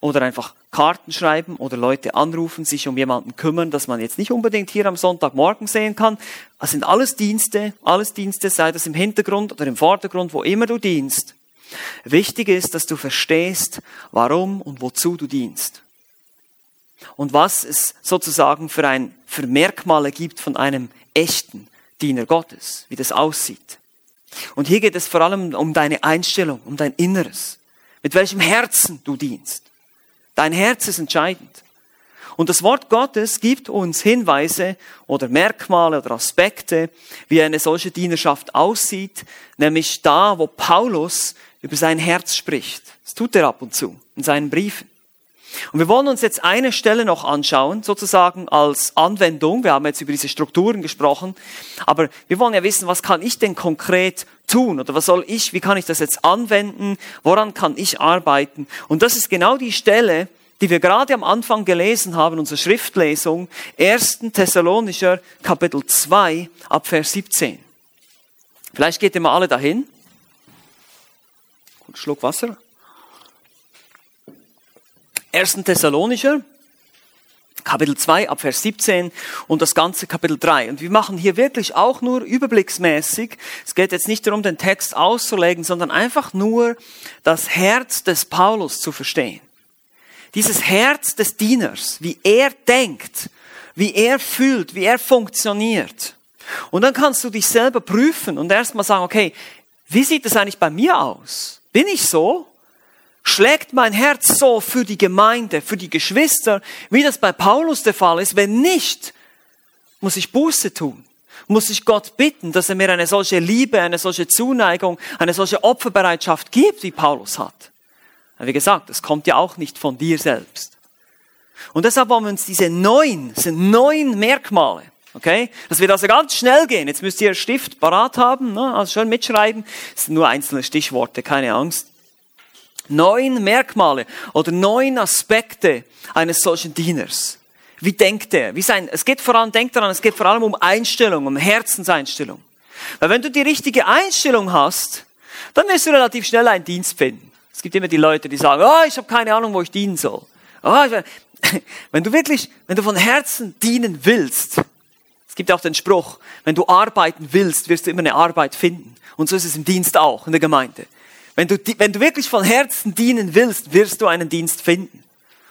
oder einfach Karten schreiben oder Leute anrufen, sich um jemanden kümmern, dass man jetzt nicht unbedingt hier am Sonntagmorgen sehen kann. Das sind alles Dienste, alles Dienste, sei das im Hintergrund oder im Vordergrund, wo immer du dienst. Wichtig ist, dass du verstehst, warum und wozu du dienst. Und was es sozusagen für ein, für Merkmale gibt von einem echten Diener Gottes, wie das aussieht. Und hier geht es vor allem um deine Einstellung, um dein Inneres. Mit welchem Herzen du dienst. Dein Herz ist entscheidend. Und das Wort Gottes gibt uns Hinweise oder Merkmale oder Aspekte, wie eine solche Dienerschaft aussieht, nämlich da, wo Paulus über sein Herz spricht. Das tut er ab und zu in seinen Briefen. Und wir wollen uns jetzt eine Stelle noch anschauen, sozusagen als Anwendung. Wir haben jetzt über diese Strukturen gesprochen, aber wir wollen ja wissen, was kann ich denn konkret tun oder was soll ich, wie kann ich das jetzt anwenden, woran kann ich arbeiten? Und das ist genau die Stelle, die wir gerade am Anfang gelesen haben, unsere Schriftlesung, 1. Thessalonischer Kapitel 2 ab Vers 17. Vielleicht geht ihr mal alle dahin. Schluck Wasser. 1. Thessalonischer, Kapitel 2 ab Vers 17 und das ganze Kapitel 3. Und wir machen hier wirklich auch nur überblicksmäßig. Es geht jetzt nicht darum, den Text auszulegen, sondern einfach nur das Herz des Paulus zu verstehen. Dieses Herz des Dieners, wie er denkt, wie er fühlt, wie er funktioniert. Und dann kannst du dich selber prüfen und erstmal sagen, okay, wie sieht es eigentlich bei mir aus? Bin ich so? Schlägt mein Herz so für die Gemeinde, für die Geschwister, wie das bei Paulus der Fall ist? Wenn nicht, muss ich Buße tun. Muss ich Gott bitten, dass er mir eine solche Liebe, eine solche Zuneigung, eine solche Opferbereitschaft gibt, wie Paulus hat. Wie gesagt, das kommt ja auch nicht von dir selbst. Und deshalb wollen wir uns diese neun, diese neun Merkmale, okay, das wird also ganz schnell gehen. Jetzt müsst ihr Stift parat haben, ne? also schön mitschreiben. Das sind nur einzelne Stichworte, keine Angst neun Merkmale oder neun Aspekte eines solchen Dieners. Wie denkt er? Wie sein, es geht vor allem, denkt daran, es geht vor allem um Einstellung, um Herzenseinstellung. Weil wenn du die richtige Einstellung hast, dann wirst du relativ schnell einen Dienst finden. Es gibt immer die Leute, die sagen, oh, ich habe keine Ahnung, wo ich dienen soll. Oh, wenn du wirklich, wenn du von Herzen dienen willst, es gibt auch den Spruch, wenn du arbeiten willst, wirst du immer eine Arbeit finden. Und so ist es im Dienst auch, in der Gemeinde. Wenn du, wenn du wirklich von Herzen dienen willst, wirst du einen Dienst finden.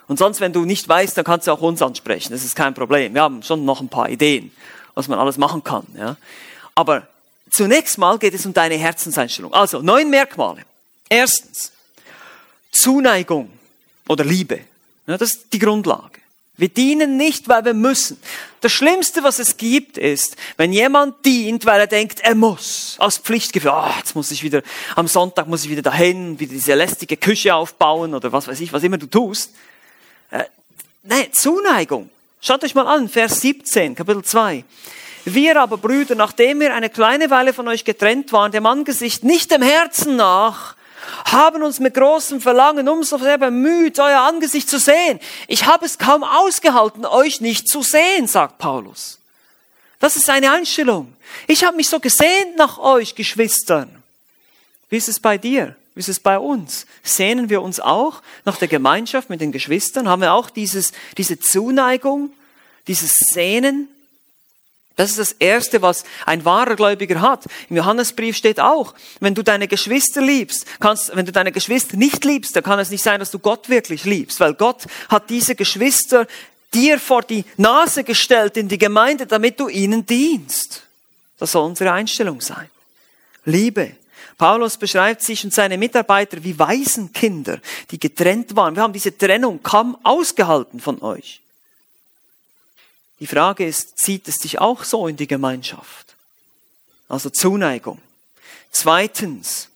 Und sonst, wenn du nicht weißt, dann kannst du auch uns ansprechen. Das ist kein Problem. Wir haben schon noch ein paar Ideen, was man alles machen kann. Ja. Aber zunächst mal geht es um deine Herzenseinstellung. Also, neun Merkmale. Erstens, Zuneigung oder Liebe. Ja, das ist die Grundlage. Wir dienen nicht, weil wir müssen. Das Schlimmste, was es gibt, ist, wenn jemand dient, weil er denkt, er muss, aus Pflichtgefühl, oh, jetzt muss ich wieder, am Sonntag muss ich wieder dahin, wieder diese lästige Küche aufbauen oder was weiß ich, was immer du tust. Äh, nein, Zuneigung. Schaut euch mal an, Vers 17, Kapitel 2. Wir aber, Brüder, nachdem wir eine kleine Weile von euch getrennt waren, dem Angesicht nicht dem Herzen nach, haben uns mit großem Verlangen umso sehr bemüht, euer Angesicht zu sehen. Ich habe es kaum ausgehalten, euch nicht zu sehen, sagt Paulus. Das ist eine Einstellung. Ich habe mich so gesehnt nach euch, Geschwistern. Wie ist es bei dir? Wie ist es bei uns? Sehnen wir uns auch nach der Gemeinschaft mit den Geschwistern? Haben wir auch dieses, diese Zuneigung, dieses Sehnen? Das ist das Erste, was ein wahrer Gläubiger hat. Im Johannesbrief steht auch, wenn du deine Geschwister liebst, kannst, wenn du deine Geschwister nicht liebst, dann kann es nicht sein, dass du Gott wirklich liebst, weil Gott hat diese Geschwister dir vor die Nase gestellt in die Gemeinde, damit du ihnen dienst. Das soll unsere Einstellung sein. Liebe. Paulus beschreibt sich und seine Mitarbeiter wie Waisenkinder, die getrennt waren. Wir haben diese Trennung kaum ausgehalten von euch. Die Frage ist, zieht es dich auch so in die Gemeinschaft? Also Zuneigung. Zweitens,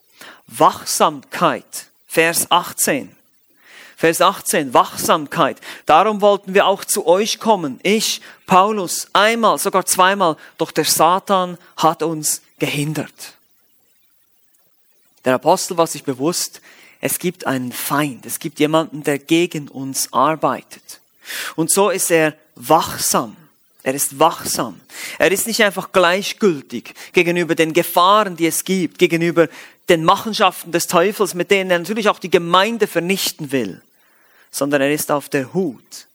Wachsamkeit. Vers 18. Vers 18, Wachsamkeit. Darum wollten wir auch zu euch kommen. Ich, Paulus, einmal, sogar zweimal, doch der Satan hat uns gehindert. Der Apostel war sich bewusst, es gibt einen Feind, es gibt jemanden, der gegen uns arbeitet. Und so ist er wachsam. Er ist wachsam. Er ist nicht einfach gleichgültig gegenüber den Gefahren, die es gibt, gegenüber den Machenschaften des Teufels, mit denen er natürlich auch die Gemeinde vernichten will, sondern er ist auf der Hut.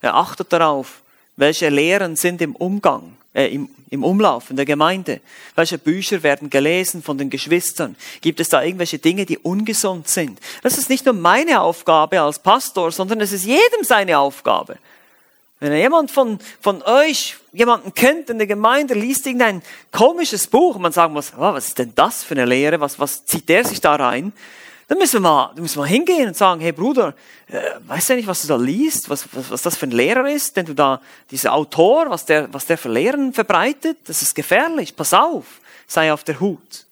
Er achtet darauf, welche Lehren sind im Umgang, äh, im, im Umlauf in der Gemeinde. Welche Bücher werden gelesen von den Geschwistern? Gibt es da irgendwelche Dinge, die ungesund sind? Das ist nicht nur meine Aufgabe als Pastor, sondern es ist jedem seine Aufgabe. Wenn jemand von, von euch jemanden kennt in der Gemeinde, liest irgendein komisches Buch und man sagen muss, oh, was ist denn das für eine Lehre, was, was zieht der sich da rein? Dann müssen wir mal, müssen wir hingehen und sagen, hey Bruder, äh, weißt du nicht, was du da liest, was, was, was das für ein Lehrer ist, denn du da, dieser Autor, was der, was der für Lehren verbreitet, das ist gefährlich, pass auf, sei auf der Hut.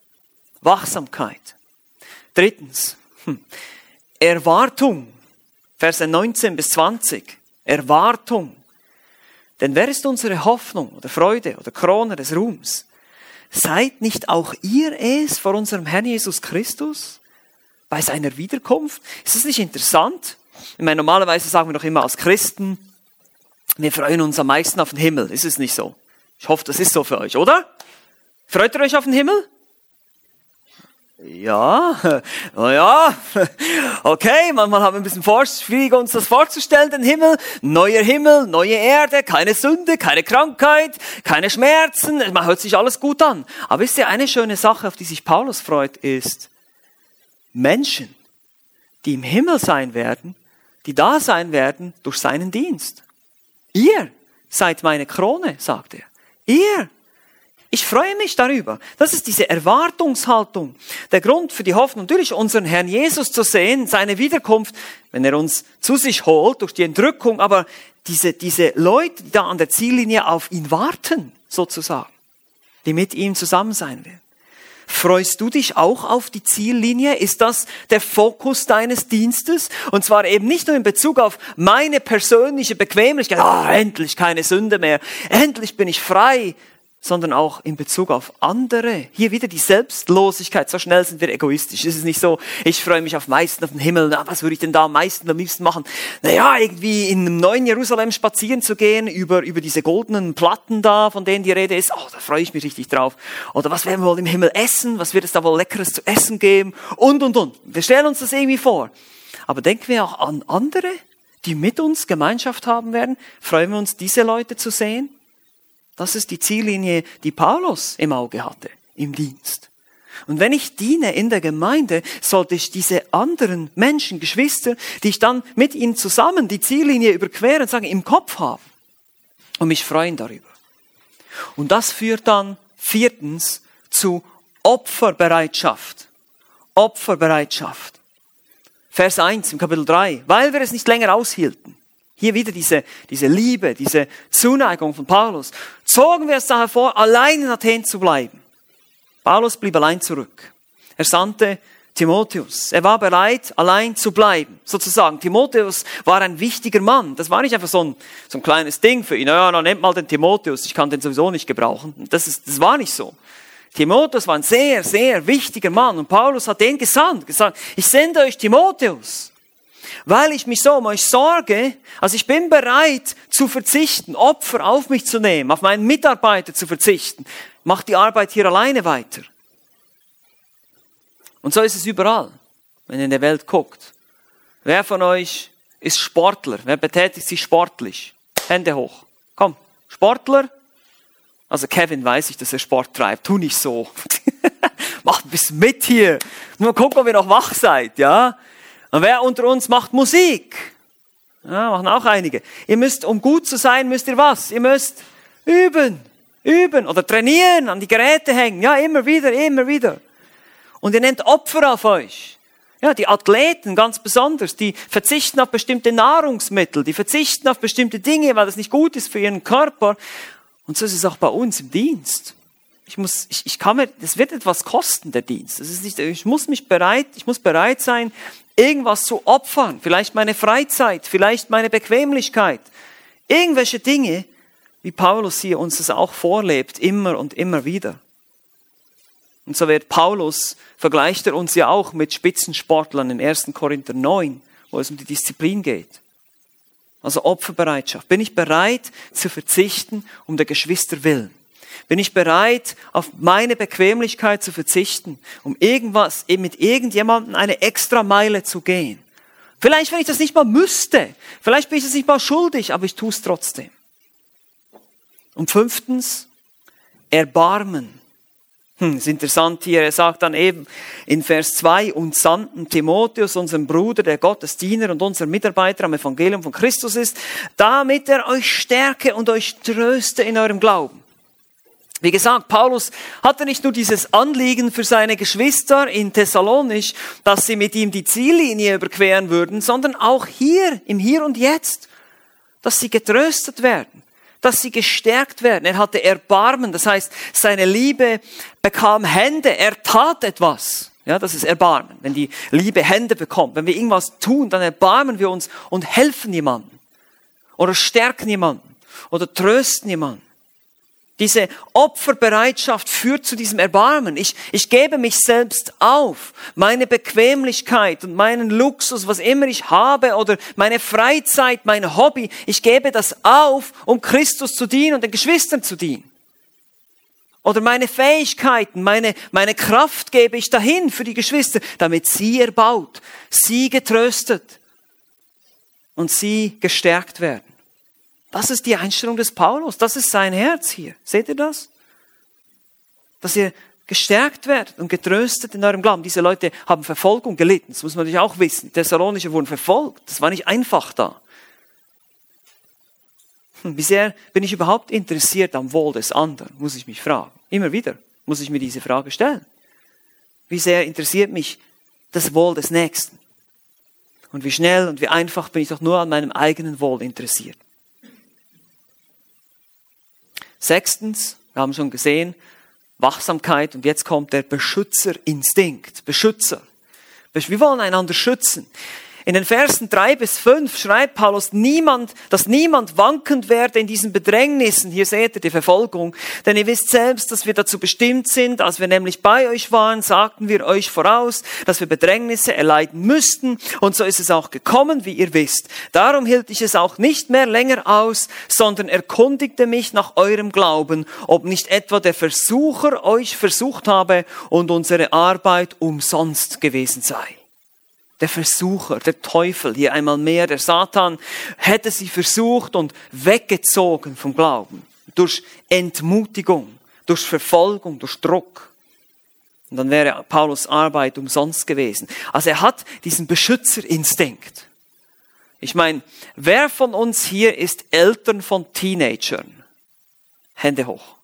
Wachsamkeit. Drittens, hm, Erwartung Verse 19 bis 20. Erwartung. Denn wer ist unsere Hoffnung oder Freude oder Krone des Ruhms? Seid nicht auch ihr es vor unserem Herrn Jesus Christus? Bei seiner Wiederkunft? Ist das nicht interessant? Ich meine, normalerweise sagen wir doch immer als Christen, wir freuen uns am meisten auf den Himmel. Ist es nicht so? Ich hoffe, das ist so für euch, oder? Freut ihr euch auf den Himmel? Ja, ja, okay, manchmal haben wir ein bisschen schwierig uns das vorzustellen, den Himmel. Neuer Himmel, neue Erde, keine Sünde, keine Krankheit, keine Schmerzen. Man hört sich alles gut an. Aber wisst ihr, eine schöne Sache, auf die sich Paulus freut, ist Menschen, die im Himmel sein werden, die da sein werden durch seinen Dienst. Ihr seid meine Krone, sagt er. Ihr ich freue mich darüber. Das ist diese Erwartungshaltung. Der Grund für die Hoffnung, natürlich unseren Herrn Jesus zu sehen, seine Wiederkunft, wenn er uns zu sich holt durch die Entrückung, aber diese, diese Leute, die da an der Ziellinie auf ihn warten, sozusagen, die mit ihm zusammen sein werden. Freust du dich auch auf die Ziellinie? Ist das der Fokus deines Dienstes? Und zwar eben nicht nur in Bezug auf meine persönliche Bequemlichkeit. Ah, endlich keine Sünde mehr. Endlich bin ich frei sondern auch in Bezug auf andere. Hier wieder die Selbstlosigkeit. So schnell sind wir egoistisch. Es ist nicht so, ich freue mich auf meisten auf den Himmel. Na, was würde ich denn da am meisten am liebsten machen? Naja, irgendwie in einem neuen Jerusalem spazieren zu gehen, über, über diese goldenen Platten da, von denen die Rede ist. Oh, da freue ich mich richtig drauf. Oder was werden wir wohl im Himmel essen? Was wird es da wohl Leckeres zu essen geben? Und, und, und. Wir stellen uns das irgendwie vor. Aber denken wir auch an andere, die mit uns Gemeinschaft haben werden? Freuen wir uns, diese Leute zu sehen? Das ist die Ziellinie, die Paulus im Auge hatte, im Dienst. Und wenn ich diene in der Gemeinde, sollte ich diese anderen Menschen, Geschwister, die ich dann mit ihnen zusammen die Ziellinie überqueren, sagen, im Kopf haben und mich freuen darüber. Und das führt dann viertens zu Opferbereitschaft. Opferbereitschaft. Vers 1 im Kapitel 3. Weil wir es nicht länger aushielten, hier wieder diese, diese Liebe, diese Zuneigung von Paulus. Zogen wir es daher vor, allein in Athen zu bleiben. Paulus blieb allein zurück. Er sandte Timotheus. Er war bereit, allein zu bleiben, sozusagen. Timotheus war ein wichtiger Mann. Das war nicht einfach so ein, so ein kleines Ding für ihn. Ja, dann nehmt mal den Timotheus. Ich kann den sowieso nicht gebrauchen. Das, ist, das war nicht so. Timotheus war ein sehr, sehr wichtiger Mann. Und Paulus hat den gesandt, gesagt, ich sende euch Timotheus weil ich mich so um euch sorge, also ich bin bereit zu verzichten, Opfer auf mich zu nehmen, auf meinen Mitarbeiter zu verzichten. Macht die Arbeit hier alleine weiter. Und so ist es überall, wenn ihr in der Welt guckt. Wer von euch ist Sportler? Wer betätigt sich sportlich? Hände hoch. Komm, Sportler. Also Kevin weiß ich, dass er Sport treibt. Tu nicht so. Macht bisschen mit hier. Nur gucken, ob ihr noch wach seid, ja? Und wer unter uns macht Musik? Ja, machen auch einige. Ihr müsst, um gut zu sein, müsst ihr was? Ihr müsst üben, üben oder trainieren, an die Geräte hängen. Ja, immer wieder, immer wieder. Und ihr nehmt Opfer auf euch. Ja, die Athleten ganz besonders, die verzichten auf bestimmte Nahrungsmittel, die verzichten auf bestimmte Dinge, weil das nicht gut ist für ihren Körper. Und so ist es auch bei uns im Dienst. Ich muss, ich, ich kann mir, das wird etwas kosten, der Dienst. Das ist nicht, ich muss mich bereit, ich muss bereit sein, irgendwas zu opfern, vielleicht meine Freizeit, vielleicht meine Bequemlichkeit, irgendwelche Dinge, wie Paulus hier uns das auch vorlebt, immer und immer wieder. Und so wird Paulus, vergleicht er uns ja auch mit Spitzensportlern in 1. Korinther 9, wo es um die Disziplin geht. Also Opferbereitschaft. Bin ich bereit zu verzichten um der Geschwister willen? Bin ich bereit, auf meine Bequemlichkeit zu verzichten, um irgendwas, mit irgendjemandem eine extra Meile zu gehen? Vielleicht, wenn ich das nicht mal müsste. Vielleicht bin ich das nicht mal schuldig, aber ich tue es trotzdem. Und fünftens, Erbarmen. Hm, ist interessant hier, er sagt dann eben in Vers 2, und sandten Timotheus, unseren Bruder, der Gottes Diener und unser Mitarbeiter am Evangelium von Christus ist, damit er euch stärke und euch tröste in eurem Glauben. Wie gesagt, Paulus hatte nicht nur dieses Anliegen für seine Geschwister in Thessalonisch, dass sie mit ihm die Ziellinie überqueren würden, sondern auch hier, im Hier und Jetzt, dass sie getröstet werden, dass sie gestärkt werden. Er hatte Erbarmen, das heißt, seine Liebe bekam Hände, er tat etwas. Ja, das ist Erbarmen. Wenn die Liebe Hände bekommt, wenn wir irgendwas tun, dann erbarmen wir uns und helfen jemandem. Oder stärken jemanden. Oder trösten jemanden. Diese Opferbereitschaft führt zu diesem Erbarmen. Ich, ich gebe mich selbst auf. Meine Bequemlichkeit und meinen Luxus, was immer ich habe, oder meine Freizeit, mein Hobby, ich gebe das auf, um Christus zu dienen und den Geschwistern zu dienen. Oder meine Fähigkeiten, meine, meine Kraft gebe ich dahin für die Geschwister, damit sie erbaut, sie getröstet und sie gestärkt werden. Das ist die Einstellung des Paulus. Das ist sein Herz hier. Seht ihr das? Dass ihr gestärkt werdet und getröstet in eurem Glauben. Diese Leute haben Verfolgung gelitten. Das muss man natürlich auch wissen. Die Thessalonicher wurden verfolgt. Das war nicht einfach da. Hm, wie sehr bin ich überhaupt interessiert am Wohl des anderen, muss ich mich fragen. Immer wieder muss ich mir diese Frage stellen. Wie sehr interessiert mich das Wohl des Nächsten? Und wie schnell und wie einfach bin ich doch nur an meinem eigenen Wohl interessiert. Sechstens, wir haben schon gesehen, Wachsamkeit und jetzt kommt der Beschützerinstinkt. Beschützer. Wir wollen einander schützen. In den Versen drei bis fünf schreibt Paulus niemand, dass niemand wankend werde in diesen Bedrängnissen. Hier seht ihr die Verfolgung. Denn ihr wisst selbst, dass wir dazu bestimmt sind. Als wir nämlich bei euch waren, sagten wir euch voraus, dass wir Bedrängnisse erleiden müssten. Und so ist es auch gekommen, wie ihr wisst. Darum hielt ich es auch nicht mehr länger aus, sondern erkundigte mich nach eurem Glauben, ob nicht etwa der Versucher euch versucht habe und unsere Arbeit umsonst gewesen sei der Versucher, der Teufel, hier einmal mehr, der Satan, hätte sie versucht und weggezogen vom Glauben. Durch Entmutigung, durch Verfolgung, durch Druck. Und dann wäre Paulus Arbeit umsonst gewesen. Also er hat diesen Beschützerinstinkt. Ich meine, wer von uns hier ist Eltern von Teenagern? Hände hoch.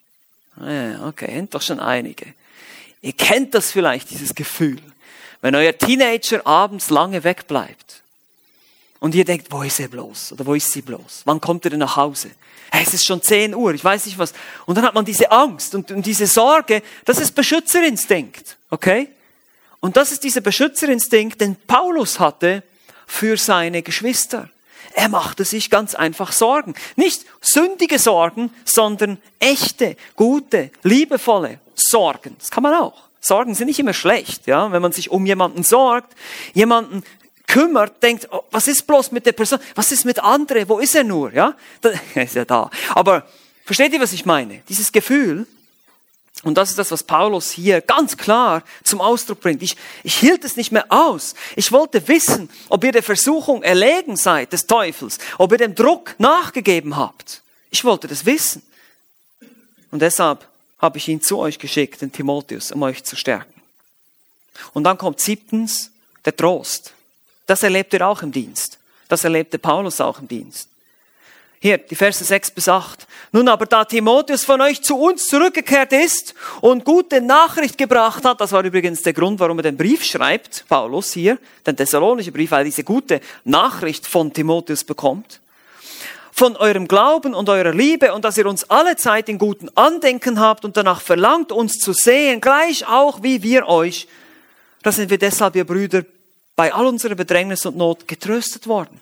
Ah okay, sind doch schon einige. Ihr kennt das vielleicht, dieses Gefühl. Wenn euer Teenager abends lange wegbleibt und ihr denkt, wo ist er bloß? Oder wo ist sie bloß? Wann kommt er denn nach Hause? Hey, es ist schon 10 Uhr, ich weiß nicht was. Und dann hat man diese Angst und, und diese Sorge, das ist Beschützerinstinkt, okay? Und das ist dieser Beschützerinstinkt, den Paulus hatte für seine Geschwister. Er machte sich ganz einfach Sorgen. Nicht sündige Sorgen, sondern echte, gute, liebevolle Sorgen. Das kann man auch. Sorgen sind nicht immer schlecht, ja. Wenn man sich um jemanden sorgt, jemanden kümmert, denkt, oh, was ist bloß mit der Person? Was ist mit anderen? Wo ist er nur, ja? Er ist ja da. Aber versteht ihr, was ich meine? Dieses Gefühl, und das ist das, was Paulus hier ganz klar zum Ausdruck bringt. Ich, ich hielt es nicht mehr aus. Ich wollte wissen, ob ihr der Versuchung erlegen seid des Teufels, ob ihr dem Druck nachgegeben habt. Ich wollte das wissen. Und deshalb habe ich ihn zu euch geschickt, den Timotheus, um euch zu stärken. Und dann kommt siebtens der Trost. Das erlebt ihr auch im Dienst. Das erlebte Paulus auch im Dienst. Hier, die Verse 6 bis 8. Nun aber, da Timotheus von euch zu uns zurückgekehrt ist und gute Nachricht gebracht hat, das war übrigens der Grund, warum er den Brief schreibt, Paulus hier, den Thessalonischen Brief, weil er diese gute Nachricht von Timotheus bekommt von eurem Glauben und eurer Liebe und dass ihr uns alle Zeit in guten Andenken habt und danach verlangt, uns zu sehen, gleich auch wie wir euch. Da sind wir deshalb, ihr Brüder, bei all unserer Bedrängnis und Not getröstet worden.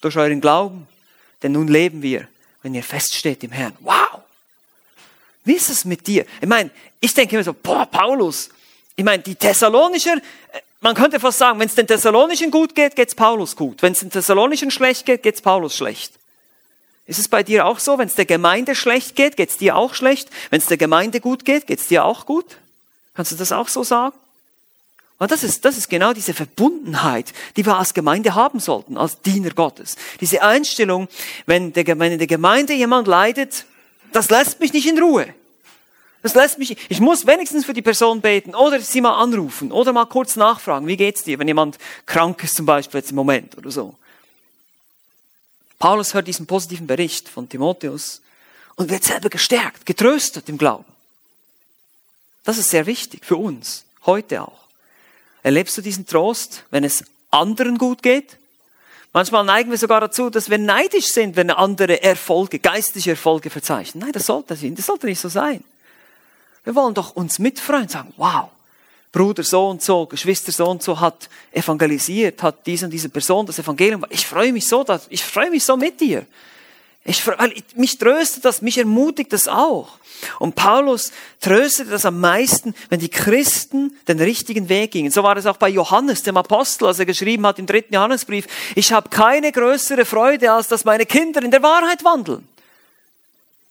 Durch euren Glauben. Denn nun leben wir, wenn ihr feststeht im Herrn. Wow! Wie ist es mit dir? Ich meine, ich denke immer so, boah, Paulus. Ich meine, die Thessalonischer, äh, man könnte fast sagen, wenn es den Thessalonischen gut geht, geht's Paulus gut. Wenn es den Thessalonischen schlecht geht, geht's Paulus schlecht. Ist es bei dir auch so? Wenn es der Gemeinde schlecht geht, geht es dir auch schlecht? Wenn es der Gemeinde gut geht, geht es dir auch gut? Kannst du das auch so sagen? Und das ist, das ist genau diese Verbundenheit, die wir als Gemeinde haben sollten, als Diener Gottes. Diese Einstellung, wenn, der, wenn in der Gemeinde jemand leidet, das lässt mich nicht in Ruhe. Das lässt mich, ich muss wenigstens für die Person beten oder sie mal anrufen oder mal kurz nachfragen, wie geht's dir, wenn jemand krank ist zum Beispiel jetzt im Moment oder so. Paulus hört diesen positiven Bericht von Timotheus und wird selber gestärkt, getröstet im Glauben. Das ist sehr wichtig für uns, heute auch. Erlebst du diesen Trost, wenn es anderen gut geht? Manchmal neigen wir sogar dazu, dass wir neidisch sind, wenn andere Erfolge, geistliche Erfolge verzeichnen. Nein, das sollte, das sollte nicht so sein. Wir wollen doch uns mitfreuen und sagen, wow, Bruder so und so, Geschwister so und so hat evangelisiert, hat diese und diese Person das Evangelium. Ich freue mich so, dass, ich freue mich so mit dir. Ich, weil mich tröstet das, mich ermutigt das auch. Und Paulus tröstete das am meisten, wenn die Christen den richtigen Weg gingen. So war es auch bei Johannes, dem Apostel, als er geschrieben hat im dritten Johannesbrief, ich habe keine größere Freude, als dass meine Kinder in der Wahrheit wandeln.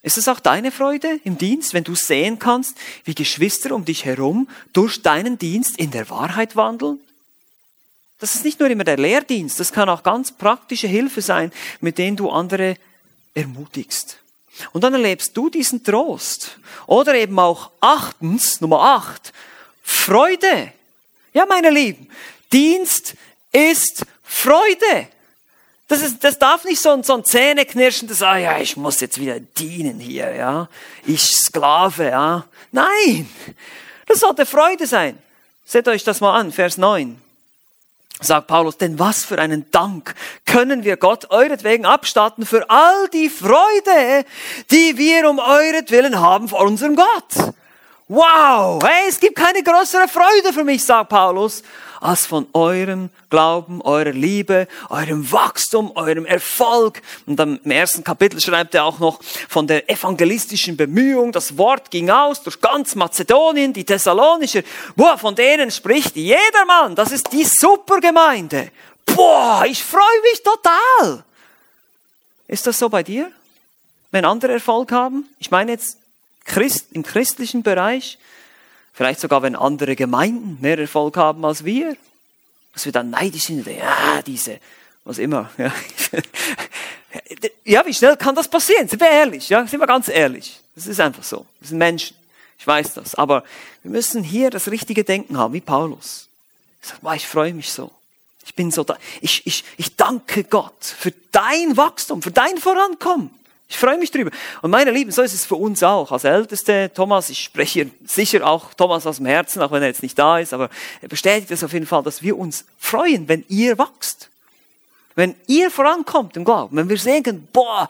Ist es auch deine Freude im Dienst, wenn du sehen kannst, wie Geschwister um dich herum durch deinen Dienst in der Wahrheit wandeln? Das ist nicht nur immer der Lehrdienst, das kann auch ganz praktische Hilfe sein, mit denen du andere ermutigst. Und dann erlebst du diesen Trost. Oder eben auch achtens, Nummer acht, Freude. Ja, meine Lieben, Dienst ist Freude. Das, ist, das darf nicht so ein, so ein Zähneknirschendes, ah ja, ich muss jetzt wieder dienen hier, ja. Ich Sklave, ja. Nein, das sollte Freude sein. Seht euch das mal an, Vers 9 sagt Paulus, denn was für einen Dank können wir Gott euretwegen abstatten für all die Freude, die wir um euretwillen haben vor unserem Gott. Wow, hey, es gibt keine größere Freude für mich, sagt Paulus, als von eurem Glauben, eurer Liebe, eurem Wachstum, eurem Erfolg. Und im ersten Kapitel schreibt er auch noch von der evangelistischen Bemühung. Das Wort ging aus durch ganz Mazedonien, die Thessalonischer. Boah, von denen spricht jedermann. Das ist die Supergemeinde. Boah, ich freue mich total. Ist das so bei dir? Wenn andere Erfolg haben? Ich meine jetzt Christ, im christlichen Bereich. Vielleicht sogar, wenn andere Gemeinden mehr Erfolg haben als wir. Dass wir dann neidisch sind. Ja, diese, was immer. Ja. ja, wie schnell kann das passieren? Sind wir ehrlich? Ja, sind wir ganz ehrlich. Das ist einfach so. Wir sind Menschen. Ich weiß das. Aber wir müssen hier das richtige Denken haben, wie Paulus. Ich sage, wow, ich freue mich so. Ich bin so da. Ich, ich, ich danke Gott für dein Wachstum, für dein Vorankommen. Ich freue mich drüber. Und meine Lieben, so ist es für uns auch. Als Älteste, Thomas, ich spreche sicher auch Thomas aus dem Herzen, auch wenn er jetzt nicht da ist, aber er bestätigt es auf jeden Fall, dass wir uns freuen, wenn ihr wachst. Wenn ihr vorankommt im Glauben. Wenn wir sehen, boah,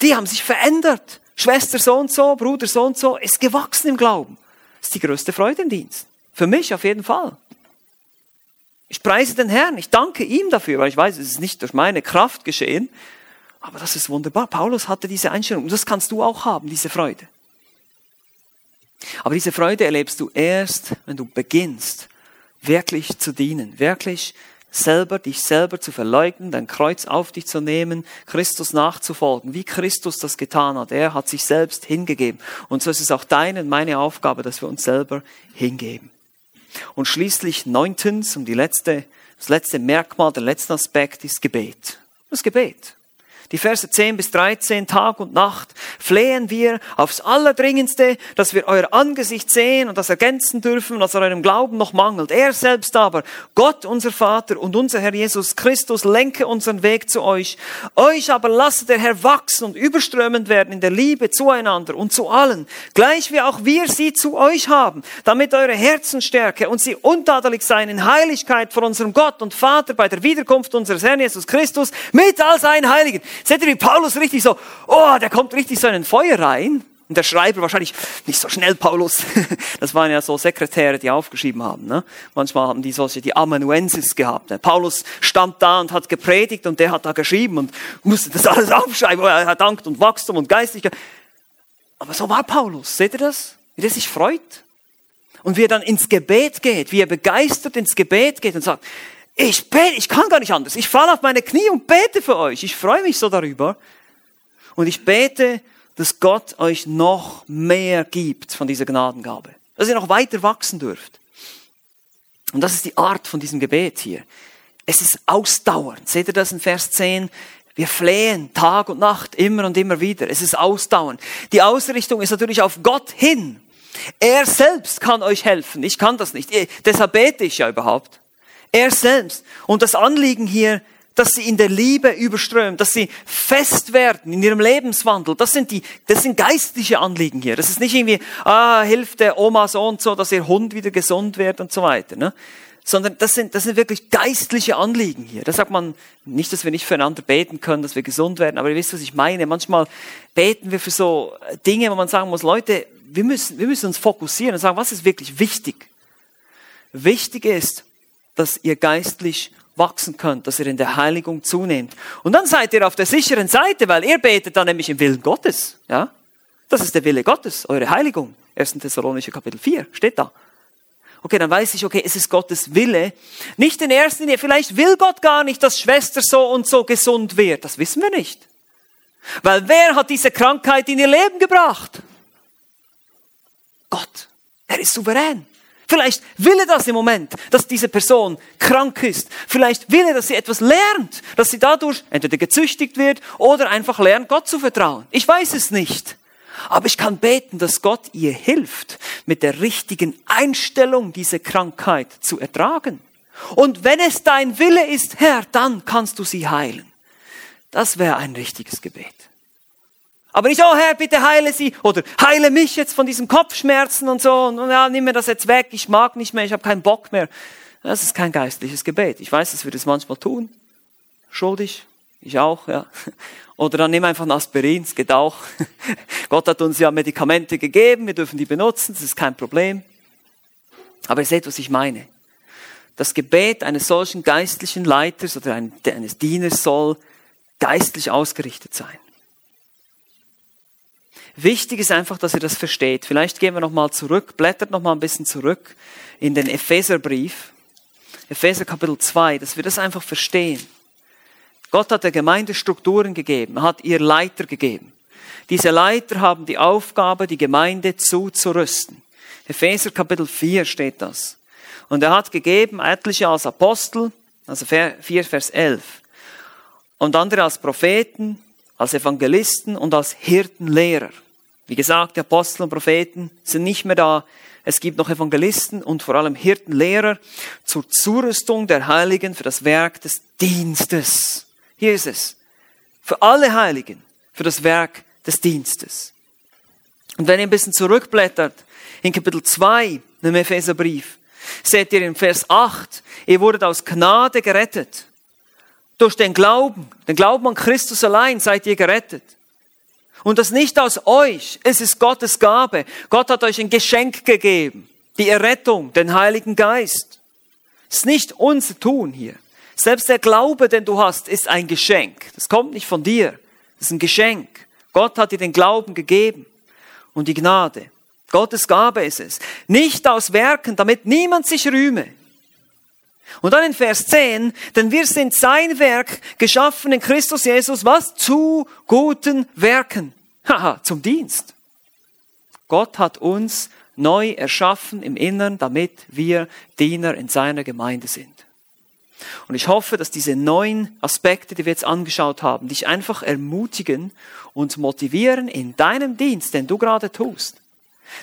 die haben sich verändert. Schwester so und so, Bruder so und so, ist gewachsen im Glauben. Das ist die größte Freude im Dienst. Für mich auf jeden Fall. Ich preise den Herrn, ich danke ihm dafür, weil ich weiß, es ist nicht durch meine Kraft geschehen, aber das ist wunderbar. Paulus hatte diese Einstellung. Und das kannst du auch haben, diese Freude. Aber diese Freude erlebst du erst, wenn du beginnst, wirklich zu dienen, wirklich selber, dich selber zu verleugnen, dein Kreuz auf dich zu nehmen, Christus nachzufolgen, wie Christus das getan hat. Er hat sich selbst hingegeben. Und so ist es auch deine und meine Aufgabe, dass wir uns selber hingeben. Und schließlich neuntens, um die letzte, das letzte Merkmal, der letzte Aspekt ist Gebet. Das Gebet die Verse 10 bis 13, Tag und Nacht, flehen wir aufs Allerdringendste, dass wir euer Angesicht sehen und das ergänzen dürfen, was eurem Glauben noch mangelt. Er selbst aber, Gott, unser Vater und unser Herr Jesus Christus, lenke unseren Weg zu euch. Euch aber lasse der Herr wachsen und überströmend werden in der Liebe zueinander und zu allen, gleich wie auch wir sie zu euch haben, damit eure Herzen stärke und sie untadelig seien in Heiligkeit vor unserem Gott und Vater bei der Wiederkunft unseres Herrn Jesus Christus mit all seinen Heiligen. Seht ihr, wie Paulus richtig so, oh, der kommt richtig so in ein Feuer rein. Und der Schreiber wahrscheinlich, nicht so schnell, Paulus. Das waren ja so Sekretäre, die aufgeschrieben haben. Ne? Manchmal haben die solche, die Amanuensis gehabt. Ne? Paulus stand da und hat gepredigt und der hat da geschrieben und musste das alles aufschreiben. Oh, er dankt und Wachstum und Geistigkeit. Aber so war Paulus. Seht ihr das? Wie der sich freut. Und wie er dann ins Gebet geht, wie er begeistert ins Gebet geht und sagt, ich bete, ich kann gar nicht anders. Ich falle auf meine Knie und bete für euch. Ich freue mich so darüber. Und ich bete, dass Gott euch noch mehr gibt von dieser Gnadengabe. Dass ihr noch weiter wachsen dürft. Und das ist die Art von diesem Gebet hier. Es ist ausdauernd. Seht ihr das in Vers 10? Wir flehen Tag und Nacht immer und immer wieder. Es ist ausdauernd. Die Ausrichtung ist natürlich auf Gott hin. Er selbst kann euch helfen. Ich kann das nicht. Deshalb bete ich ja überhaupt. Er selbst. Und das Anliegen hier, dass sie in der Liebe überströmen, dass sie fest werden in ihrem Lebenswandel. Das sind die, das sind geistliche Anliegen hier. Das ist nicht irgendwie, ah, hilft der Oma so und so, dass ihr Hund wieder gesund wird und so weiter, ne? Sondern das sind, das sind wirklich geistliche Anliegen hier. Da sagt man nicht, dass wir nicht füreinander beten können, dass wir gesund werden, aber ihr wisst, was ich meine. Manchmal beten wir für so Dinge, wo man sagen muss, Leute, wir müssen, wir müssen uns fokussieren und sagen, was ist wirklich wichtig? Wichtig ist, dass ihr geistlich wachsen könnt, dass ihr in der Heiligung zunehmt. Und dann seid ihr auf der sicheren Seite, weil ihr betet dann nämlich im Willen Gottes. Ja? Das ist der Wille Gottes, eure Heiligung. 1. Thessalonicher Kapitel 4 steht da. Okay, dann weiß ich, okay, es ist Gottes Wille. Nicht in erster Linie, vielleicht will Gott gar nicht, dass Schwester so und so gesund wird. Das wissen wir nicht. Weil wer hat diese Krankheit in ihr Leben gebracht? Gott. Er ist souverän. Vielleicht will er das im Moment, dass diese Person krank ist. Vielleicht will er, dass sie etwas lernt, dass sie dadurch entweder gezüchtigt wird oder einfach lernt, Gott zu vertrauen. Ich weiß es nicht. Aber ich kann beten, dass Gott ihr hilft, mit der richtigen Einstellung diese Krankheit zu ertragen. Und wenn es dein Wille ist, Herr, dann kannst du sie heilen. Das wäre ein richtiges Gebet. Aber nicht, oh Herr, bitte heile sie oder heile mich jetzt von diesen Kopfschmerzen und so und ja, nimm mir das jetzt weg, ich mag nicht mehr, ich habe keinen Bock mehr. Das ist kein geistliches Gebet. Ich weiß, dass wir das manchmal tun. Schuldig, ich auch, ja. Oder dann nimm einfach ein Aspirin, es geht auch. Gott hat uns ja Medikamente gegeben, wir dürfen die benutzen, das ist kein Problem. Aber ihr seht, was ich meine. Das Gebet eines solchen geistlichen Leiters oder eines Dieners soll geistlich ausgerichtet sein. Wichtig ist einfach, dass ihr das versteht. Vielleicht gehen wir nochmal zurück, blättert nochmal ein bisschen zurück in den Epheserbrief, Epheser Kapitel 2, dass wir das einfach verstehen. Gott hat der Gemeinde Strukturen gegeben, hat ihr Leiter gegeben. Diese Leiter haben die Aufgabe, die Gemeinde zuzurüsten. Epheser Kapitel 4 steht das. Und er hat gegeben etliche als Apostel, also 4 Vers 11, und andere als Propheten, als Evangelisten und als Hirtenlehrer. Wie gesagt, die Apostel und Propheten sind nicht mehr da. Es gibt noch Evangelisten und vor allem Hirtenlehrer zur Zurüstung der Heiligen für das Werk des Dienstes. Hier ist es. Für alle Heiligen, für das Werk des Dienstes. Und wenn ihr ein bisschen zurückblättert, in Kapitel 2 im Epheserbrief, seht ihr in Vers 8, ihr wurdet aus Gnade gerettet. Durch den Glauben, den Glauben an Christus allein seid ihr gerettet. Und das nicht aus euch, es ist Gottes Gabe. Gott hat euch ein Geschenk gegeben, die Errettung, den Heiligen Geist. Es ist nicht unser Tun hier. Selbst der Glaube, den du hast, ist ein Geschenk. Das kommt nicht von dir. Das ist ein Geschenk. Gott hat dir den Glauben gegeben und die Gnade. Gottes Gabe ist es. Nicht aus Werken, damit niemand sich rühme. Und dann in Vers 10, denn wir sind sein Werk, geschaffen in Christus Jesus, was? Zu guten Werken. Haha, zum Dienst. Gott hat uns neu erschaffen im Innern, damit wir Diener in seiner Gemeinde sind. Und ich hoffe, dass diese neuen Aspekte, die wir jetzt angeschaut haben, dich einfach ermutigen und motivieren in deinem Dienst, den du gerade tust.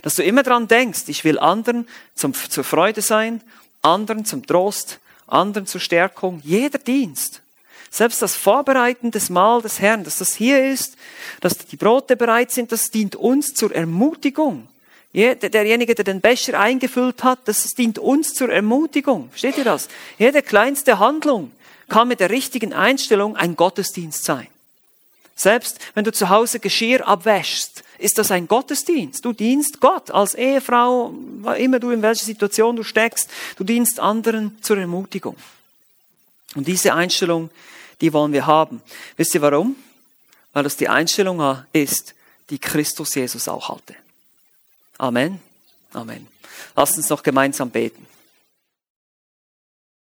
Dass du immer dran denkst, ich will anderen zum, zur Freude sein anderen zum Trost, anderen zur Stärkung, jeder Dienst. Selbst das Vorbereiten des Mahl des Herrn, dass das hier ist, dass die Brote bereit sind, das dient uns zur Ermutigung. Derjenige, der den Becher eingefüllt hat, das dient uns zur Ermutigung. Versteht ihr das? Jede kleinste Handlung kann mit der richtigen Einstellung ein Gottesdienst sein. Selbst wenn du zu Hause Geschirr abwäschst, ist das ein Gottesdienst. Du dienst Gott als Ehefrau, immer du in welcher Situation du steckst, du dienst anderen zur Ermutigung. Und diese Einstellung, die wollen wir haben. Wisst ihr warum? Weil das die Einstellung ist, die Christus Jesus auch hatte. Amen. Amen. Lasst uns noch gemeinsam beten.